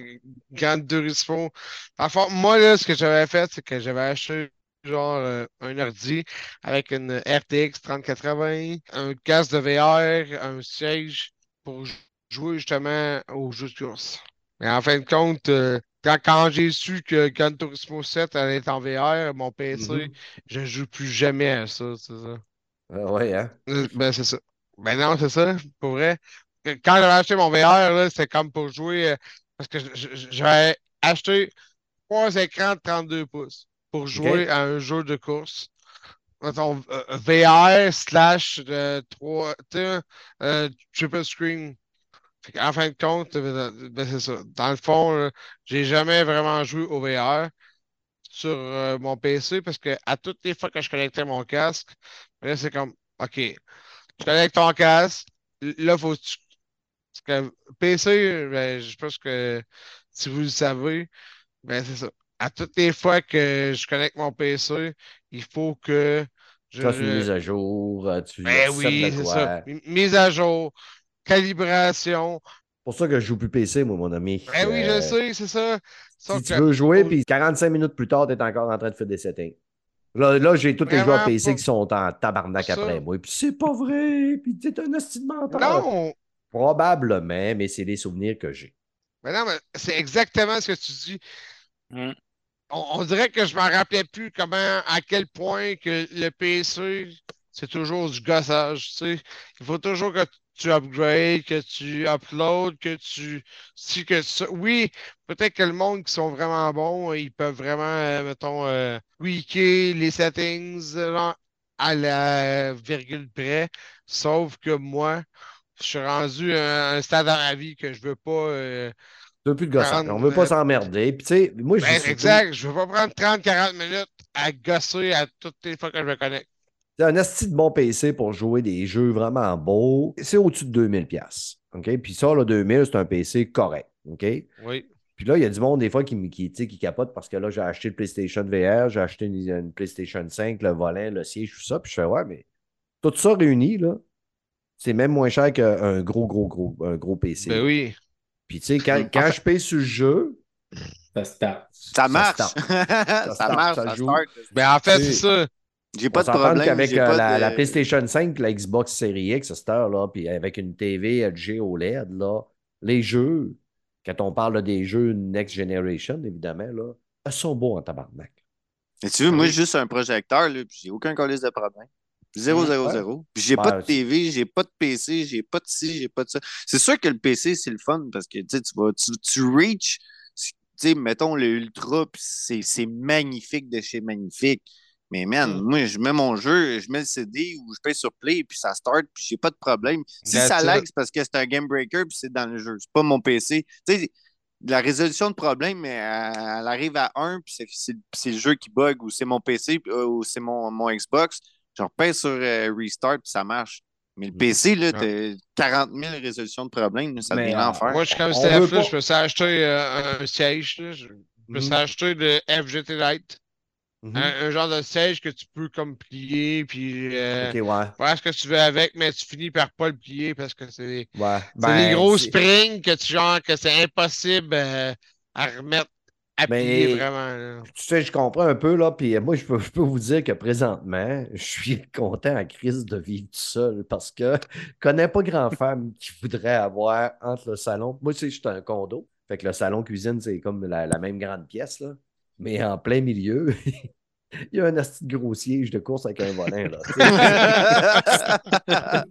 Gran Turismo. Enfin, moi, là, ce que j'avais fait, c'est que j'avais acheté genre euh, un ordi avec une RTX 3080, un casque de VR, un siège pour jouer justement aux jeux de course. Mais en fin de compte, euh, quand, j'ai su que Gran Turismo 7 allait être en VR, mon PC, mm-hmm. je ne joue plus jamais à ça, c'est ça. Ah ouais, hein? Euh, ben, c'est ça. Ben non, c'est ça, pour vrai. Quand j'avais acheté mon VR, c'était comme pour jouer, euh, parce que j'avais acheté trois écrans de 32 pouces pour jouer à un jeu de course. Mettons, euh, VR slash 3, euh, triple screen. En fin de compte, ben, c'est ça. Dans le fond, j'ai jamais vraiment joué au VR sur mon PC parce que à toutes les fois que je connectais mon casque, ben c'est comme, OK, tu connectes ton casque. Là, faut que PC, ben, je pense que si vous le savez, ben, c'est ça. À toutes les fois que je connecte mon PC, il faut que je. Tu une mise à jour. Euh, tu ben oui, c'est ça. Mise à jour, calibration. C'est pour ça que je joue plus PC, moi, mon ami. Ben oui, je euh, sais, c'est ça. Si tu veux jouer, puis 45 minutes plus tard, tu es encore en train de faire des settings. Là, j'ai tous les joueurs PC qui sont en tabarnak après moi. Puis c'est pas vrai. Puis t'es un hostile menteur. Non. Probablement, mais c'est des souvenirs que j'ai. Mais non, mais c'est exactement ce que tu dis. Hmm. On, dirait que je m'en rappelais plus comment, à quel point que le PC, c'est toujours du gossage. Tu sais. Il faut toujours que tu upgrades, que tu uploads, que tu. Si que Oui, peut-être que le monde qui sont vraiment bons, ils peuvent vraiment, euh, mettons, euh, tweaker les settings à la virgule près. Sauf que moi, je suis rendu à un stade dans la vie que je veux pas. Euh, veux plus de gossage. On veut pas s'emmerder. Puis, tu sais, moi, je. Ben, exact. Je veux pas prendre 30-40 minutes à gosser à toutes les fois que je me connecte. C'est un asti de bon PC pour jouer des jeux vraiment beaux. C'est au-dessus de 2000$. OK? Puis ça, là, 2000, c'est un PC correct. OK? Oui. Puis là, il y a du monde, des fois, qui, qui, qui capote parce que là, j'ai acheté le PlayStation VR, j'ai acheté une, PlayStation 5, le volant, le siège, tout ça. Puis je fais, ouais, mais tout ça réuni, là, c'est même moins cher qu'un gros, gros, gros, un gros PC. Ben oui. Puis tu sais, quand, quand je paye sur le jeu, ça Ça marche. Ça, marche, ça, joue. Ben en fait, c'est ça. J'ai pas de problème. Avec euh, la, PlayStation 5, la Xbox Series X à cette heure-là, puis avec une TV LG OLED, là, les jeux, quand on parle des jeux Next Generation, évidemment, là, ils sont beaux en tabarnak. Et tu veux, moi, juste un projecteur, là, puis j'ai aucun colis de problème. 0, 0, 0. J'ai pas de TV, j'ai pas de PC, j'ai pas de ci, j'ai pas de ça. C'est sûr que le PC, c'est le fun parce que tu vas, tu, tu reach, tu sais, mettons le Ultra, c'est magnifique de chez magnifique. Mais man, mm. moi, je mets mon jeu, je mets le CD ou je paye sur Play, puis ça start, puis j'ai pas de problème. Si ça lag, c'est parce que c'est un game breaker, puis c'est dans le jeu. C'est pas mon PC. Tu sais, la résolution de problème, elle, arrive à 1, puis c'est le jeu qui bug, ou c'est mon PC, euh, ou c'est mon, mon Xbox. Je repère sur euh, Restart, puis ça marche. Mais le mm. PC, là, t'as 40 000 résolutions de problème, ça devient l'enfer. Moi, je suis comme Steph, je me suis acheté euh, un siège, je me suis mm. acheté le FGT Lite. Mhm. un, genre de siège que tu peux comme plier, puis euh, faire ce que tu veux avec, mais tu finis par pas le plier parce que c'est ouais. des ben, gros springs que tu genre que c'est impossible euh, à remettre appuyer Mais- vraiment. là. Tu sais, je comprends un peu, là, puis moi, je peux, je peux vous dire que présentement, je suis content à crise de vivre tout seul parce que je connais pas grand femme qui voudrait avoir entre le salon. Moi, tu sais, je suis un condo. Fait que le salon-cuisine, c'est comme la, la même grande pièce, là. Mais en plein milieu, il y a un asti de gros siège de course avec un volant, là.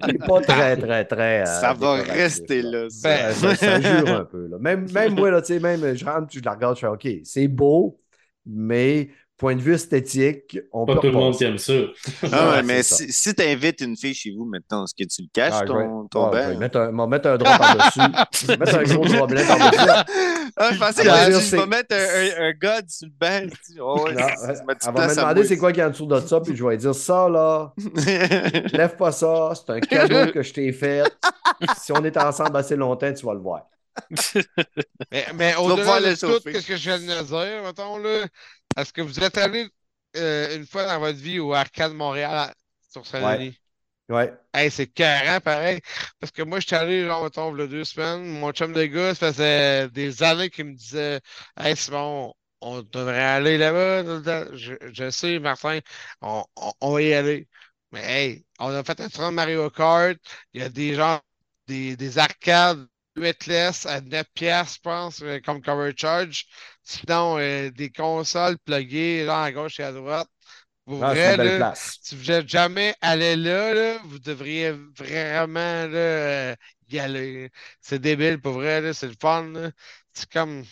C'est pas très, très, très. euh, Ça va rester là. ça. Ben, ça, ça jure un peu. Là. Même, même moi, là, tu sais, même je rentre, je la regarde, je fais OK, c'est beau, mais point de vue esthétique, on Pas peut tout le monde aime ça. Ah ouais, Ouais, mais si, si tu invites une fille chez vous, maintenant, est-ce que tu le caches, Ah, je vais- ton, ton ah, je bain? vais mettre un, mettre un drap par-dessus. Je vais mettre un gros drap blanc par-dessus. Ah, je pensais que c'est- vas mettre un, un, un god sur le banc. Oh, ouais, Non, elle va me demander c'est quoi qu'il y a en dessous de ça, puis je vais lui dire ça, là, lève pas ça, c'est un cadeau que je t'ai fait. Si on est ensemble assez longtemps, tu vas le voir. Mais, mais au-delà de le tout chauffer. ce que je viens de dire, mettons, là, est-ce que vous êtes allé euh, une fois dans votre vie au Arcade Montréal sur Saint-Denis? Ouais. Hey, c'est carré, pareil. Parce que moi, je suis allé, genre, y a deux semaines. Mon chum de gars, ça faisait des années qu'il me disait Hey, Simon, on devrait aller là-bas. le. Je, je sais, Martin, on, on, on va y aller. Mais hey, on a fait un tournoi de Mario Kart. Il y a des gens, des, des arcades weightless à 9 piastres, je pense, euh, comme cover charge. Sinon, euh, des consoles pluguées là à gauche et à droite. Pour Ah, vrai, là, si vous n'êtes jamais allé là, là, vous devriez vraiment là, euh, y aller. C'est débile, pour vrai, c'est le fun. C'est comme.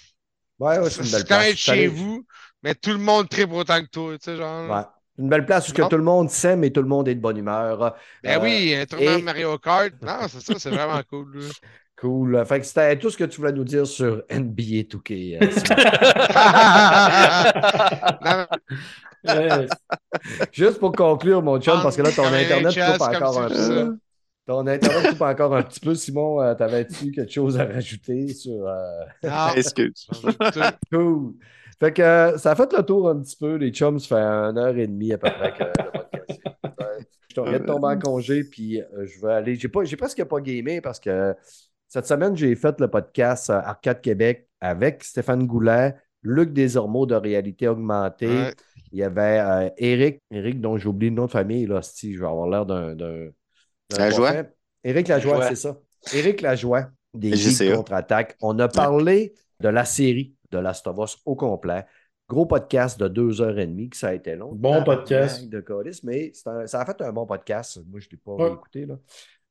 Ouais, ouais, c'est suis allé- chez vous, mais tout le monde tripe autant que toi, tu sais, genre. Ouais. Une belle place où que tout le monde s'aime et tout le monde est de bonne humeur. Ben Euh, oui, un tournoi de et- Mario Kart. Non, c'est ça, c'est vraiment cool. Cool. Fait que c'était tout ce que tu voulais nous dire sur NBA 2K. euh, Juste pour conclure, mon chum, parce que là, ton Internet coupe encore un peu. Ton Internet coupe encore un petit peu. Simon, euh, t'avais-tu quelque chose à rajouter sur. euh, non. Excuse. Cool. Fait que euh, ça a fait le tour un petit peu. Les chums, ça fait une heure et demie à peu près que le podcast. Je viens de tomber en congé, puis euh, je vais aller. J'ai pas, j'ai presque pas gamé parce que cette semaine, j'ai fait le podcast euh, Arcade Québec avec Stéphane Goulet, Luc Desormeaux de Réalité Augmentée. Ouais. Il y avait euh, Eric, Eric, dont j'ai oublié le nom de famille, là, si je vais avoir l'air d'un. Lajoie? Eric Lajoie, Lajoie. c'est ça. Eric Lajoie, des. Geeks contre-attaque. On a parlé de la série de Last of Us au complet. Gros podcast de deux heures et demie, que ça a été long. Bon podcast. De mais un- ça a fait un bon podcast. Moi, je ne l'ai pas Ouais. écouté. Là.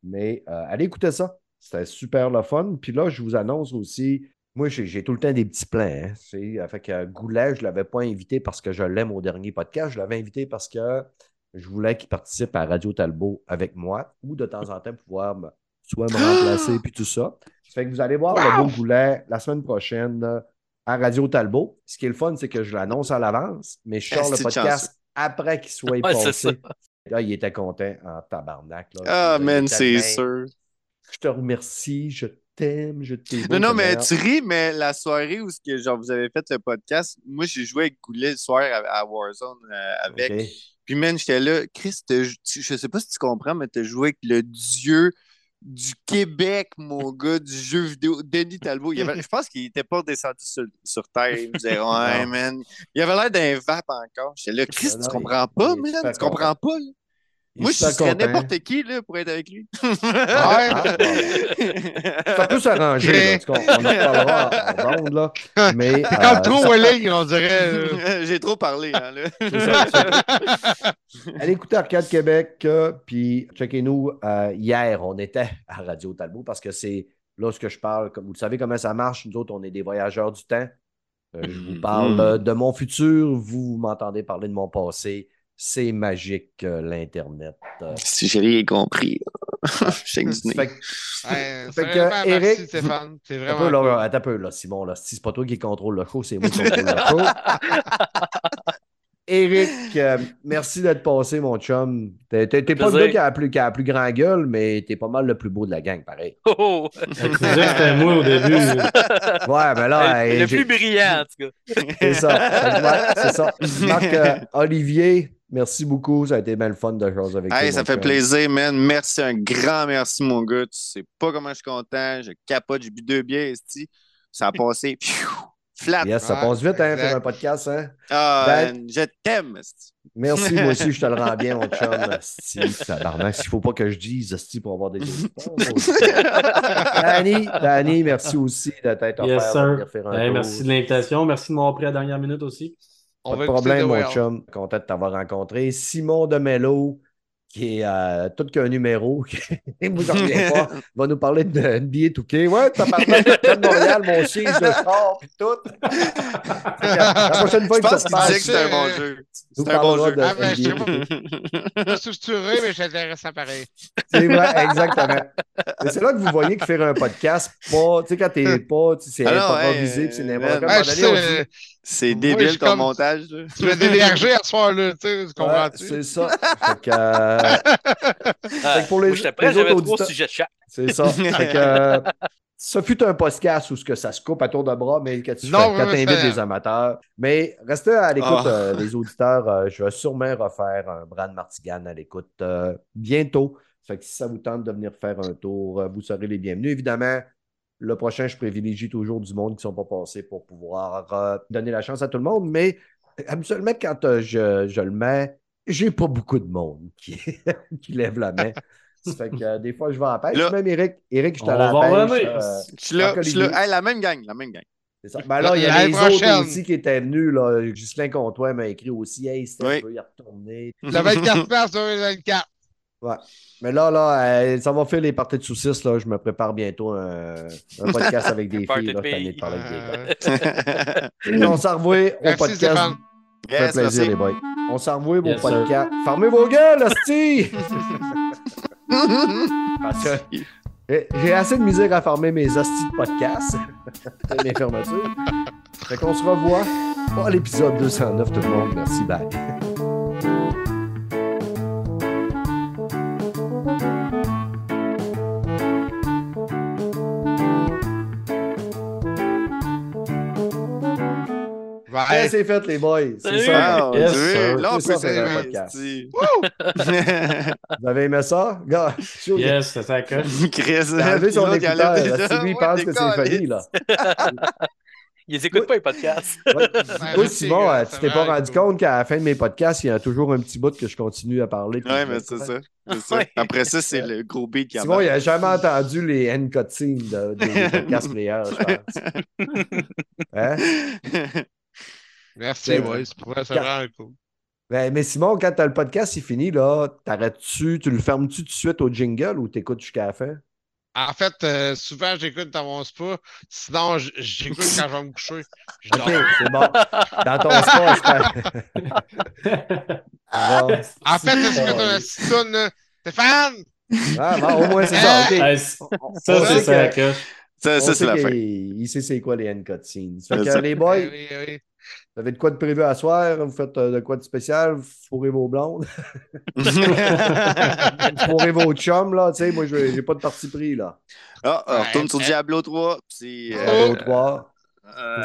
Mais euh, allez écouter ça. C'était super le fun. Puis là, je vous annonce aussi. Moi, j'ai tout le temps des petits plans. Hein, fait que Goulet, je ne l'avais pas invité parce que je l'aime au dernier podcast. Je l'avais invité parce que je voulais qu'il participe à Radio Talbot avec moi ou de temps en temps pouvoir me- soit me remplacer puis tout ça. Fait que vous allez voir le beau Goulet la semaine prochaine euh, à Radio Talbot. Ce qui est le fun, c'est que je l'annonce à l'avance, mais je sors le Asti de podcast après qu'il soit Ouais, passé. Là, il était content en tabarnak. là. Ah, man, c'est sûr. Je te remercie, je t'aime, je t'aime. Non, non, mais tu ris, mais la soirée où que, genre, vous avez fait le podcast, moi, j'ai joué avec Goulet le soir à, à Warzone euh, avec. Puis, man, j'étais là. Chris, je sais pas si tu comprends, mais t'as joué avec le dieu du Québec, mon gars, du jeu vidéo, Denis Talbot. Il avait- je pense qu'il était pas descendu sur, sur Terre. Il me disait, ouais, man. Il avait l'air d'un vape encore. J'étais là, Chris, tu comprends pas, man? Tu comprends pas, là? Il Moi, je serais n'importe qui, là, pour être avec lui. Ah, Ça peut s'arranger, là. En tout cas, On en parlera en ronde, là. Mais, C'est euh, comme trop Welling, on dirait. là. J'ai trop parlé, hein, là. c'est ça, Allez écouter Arcade Québec, euh, puis checkez-nous. euh, hier, on était à Radio Talbot parce que c'est là ce que je parle. Comme vous le savez comment ça marche. Nous autres, on est des voyageurs du temps. Euh, je vous parle euh, de mon futur. Vous m'entendez parler de mon passé. C'est magique, euh, l'Internet. Euh, Si j'ai rien compris. Nez. fait que- Ouais, Fait que, Eric- merci Stéphane. C'est Un vraiment. là, cool. attends un peu, là, Simon. Là. Si c'est pas toi qui contrôle le show, c'est moi qui contrôle le show. Eric, euh, merci d'être passé, mon chum. T'es t'es- t'es pas le gars qui a, la plus, qui a la plus grand gueule, mais t'es pas mal le plus beau de la gang, pareil. Oh, oh. Que c'était moi au début. Ouais, mais là, le hey, le j'ai- plus brillant, en tout cas. c'est ça. C'est ça. Marc euh, Olivier, merci beaucoup. Ça a été bien le fun de jouer avec toi. Hey, ça mon fait plaisir, man. Merci, un grand merci, mon gars. Tu sais pas comment je suis content. Je capote, j'ai bu deux bières, esti. Ça a passé pfiou, Flat. Yes, ça Ouais, passe vite, hein, faire un podcast, hein? Ah, Ben- je t'aime. esti. Merci, moi aussi, je te le rends bien, mon chum. Asti, tabarnak, s'il ne faut pas que je dise, Asti, pour avoir des. Danny, Danny, merci aussi de t'être Yes, offert sir. de venir faire un Hey, tour. merci de l'invitation. Merci de m'avoir pris à la dernière minute aussi. On Pas de problème, mon chum. Content de t'avoir rencontré. Simon Demello, qui est euh, tout qu'un numéro. Moi, j'en reviens pas. Va nous parler de NBA 2K. Ouais, t'as parlé de de Montréal, mon siège de sport, puis tout. La prochaine fois Je que tu pense que c'était un bon jeu. C'est un bon jeu. de Ah, ben, je pas structuré, mais j'intéresse pareil. C'est vrai, exactement. C'est là que vous voyez que faire un podcast, pas, tu sais, quand t'es pas, tu c'est Ah improvisé, puis c'est n'importe quoi. C'est débile ton comme- montage. là. tu m'as dévergé à ce soir-là, tu sais, tu ouais, comprends-tu? c'est ça. Fait que, euh, Ah, que pour les- moi, j'étais prêt, les j'avais trois auditeurs- sujets de chat. c'est ça. Fait que, euh, ça fut un podcast où ce que ça se coupe à tour de bras, mais que tu Non, fais- quand vraiment, t'invites c'est- des amateurs. Mais restez à l'écoute, Ah. euh, les auditeurs. euh, je vais sûrement refaire un Brand Martigan à l'écoute euh, bientôt. Fait que si ça vous tente de venir faire un tour, euh, vous serez les bienvenus. Évidemment, le prochain, je privilégie toujours du monde qui ne sont pas passés pour pouvoir euh, donner la chance à tout le monde. Mais euh, habituellement, quand euh, je, je le mets, j'ai pas beaucoup de monde qui, qui lève la main. Ça fait que euh, des fois, je vais à la pêche. Là- Même Eric, Eric, je va la pêche. euh, Je suis là, Marc je suis là. Olivier. Hey, la même gang, la même gang. c'est ça. Ben là, il y a les prochaine. autres aussi qui étaient venus. Là. Ghislain Comtois m'a écrit aussi Hey, c'était Oui. un peu y retourner? Le 24 mars 2024. Mais là, là, euh, ça va faire les parties de saucisses. Là. Je me prépare bientôt un, un podcast avec des filles. Là, de cette année de filles. parler avec des gars. On s'en revoit au podcast. Stéphane. Ça fait Yes, plaisir, merci. les boys. On s'en revoit au Yes, sir. podcast. Fermez vos gueules, hostie! Parce que j'ai- assez de misère à fermer mes hosties de podcast. C'est mes fermetures. Fait qu'on se revoit à l'épisode 209, tout le monde. Merci, bye. Ouais. C'est fait, les boys. C'est ça. Yes, sir. Là, on C'est peut ça, faire. Vous avez aimé ça? Gars, Yes, c'est ça. Chris, enlevé son il écouteur. Si lui, il Ouais, pense que c'est funny, là. Ils écoutent pas les podcasts. Ouais, je Simon, euh, tu t'es pas rendu cool. compte qu'à la fin de mes podcasts, il y a toujours un petit bout que je continue à parler. je- mais c'est ça. C'est ça. Après ça, c'est le gros beat qui Simon, il n'a jamais entendu les end cutscenes de, des des podcasts players, je pense. Hein? Merci, C'est boys. Pour vrai, c'est Quand- vraiment cool. Ben, mais Simon, quand t'as le podcast, c'est fini, là, t'arrêtes-tu, tu le fermes-tu tout de suite au jingle ou t'écoutes jusqu'à la fin? En fait, euh, souvent, j'écoute dans mon spa. Sinon, j'écoute quand je vais me coucher. Je OK, dors. c'est bon. Dans ton sport, j'espère. Bon. En fait, c'est ce que t'as un petit toune, là. Stéphane! Ah, bon, au moins, c'est ça. OK. Hey, c- On ça, c'est ça que-. Ça, ça c'est la fin. Il sait c'est quoi les end cutscenes. Fait C'est que, ça. les boys, Eh oui, oui. Vous avez de quoi de prévu à soir? Vous faites euh, de quoi de spécial? Vous fourrez vos blondes? Vous fourrez vos chums, là? Tu sais, moi, je- j'ai pas de parti pris, là. Ah, on Ouais, retourne sur euh, Diablo 3. Puis, Oh. Diablo 3. euh,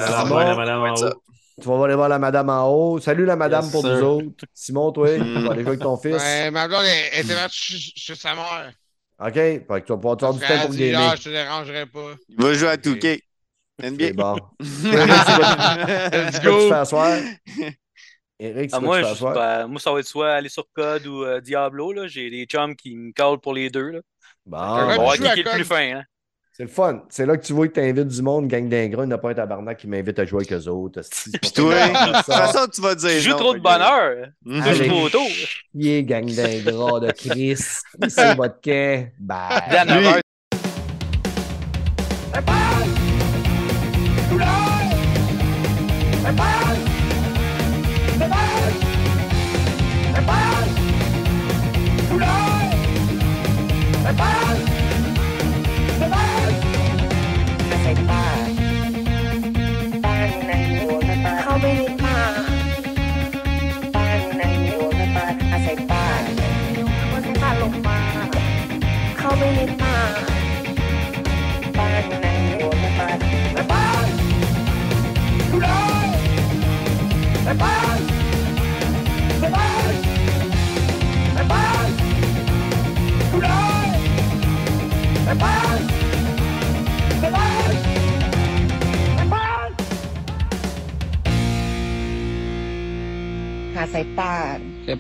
haut. Tu vas aller voir la madame en haut. Salut la madame Yes, pour sir. nous autres. Simon, toi, Mm. tu vas aller jouer avec ton fils. Ouais, ma blonde était partie chez sa mère. OK? Fait que tu vas pouvoir te faire du temps pour gamer. ah, je te dérangerai pas. Il va jouer à 2K. C'est NBA. bon. Let's tu go! Eric, Ah, moi, tu je- ben, moi, ça va être soit aller sur Code ou euh, Diablo. là. J'ai des chums qui me callent pour les deux. Là. Bon, On bon, va à cliquer le plus fin. Hein. c'est le fun. C'est là que tu vois que tu invites du monde, gang d'ingrats, il n'y a pas un tabarnak qui m'invite à jouer avec eux autres. Puis toi, de toute façon, tu vas dire. Tu joues non, trop de bonheur. Touche Allez. trop tôt. Chier, gang d'ingrats de Chris. C'est votre camp. Bye. Dan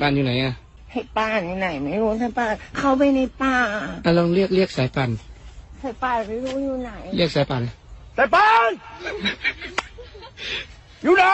ป่านอยู่ไหนอะให้ป่านอยู่ไหน ไม่รู้สายป่านเข้าไปในป่าอะลองเรียกเรียกสายป่านสายป่านไม่รู้อยู่ไหน เรียกสายป่านสายป่านอยู่ไหน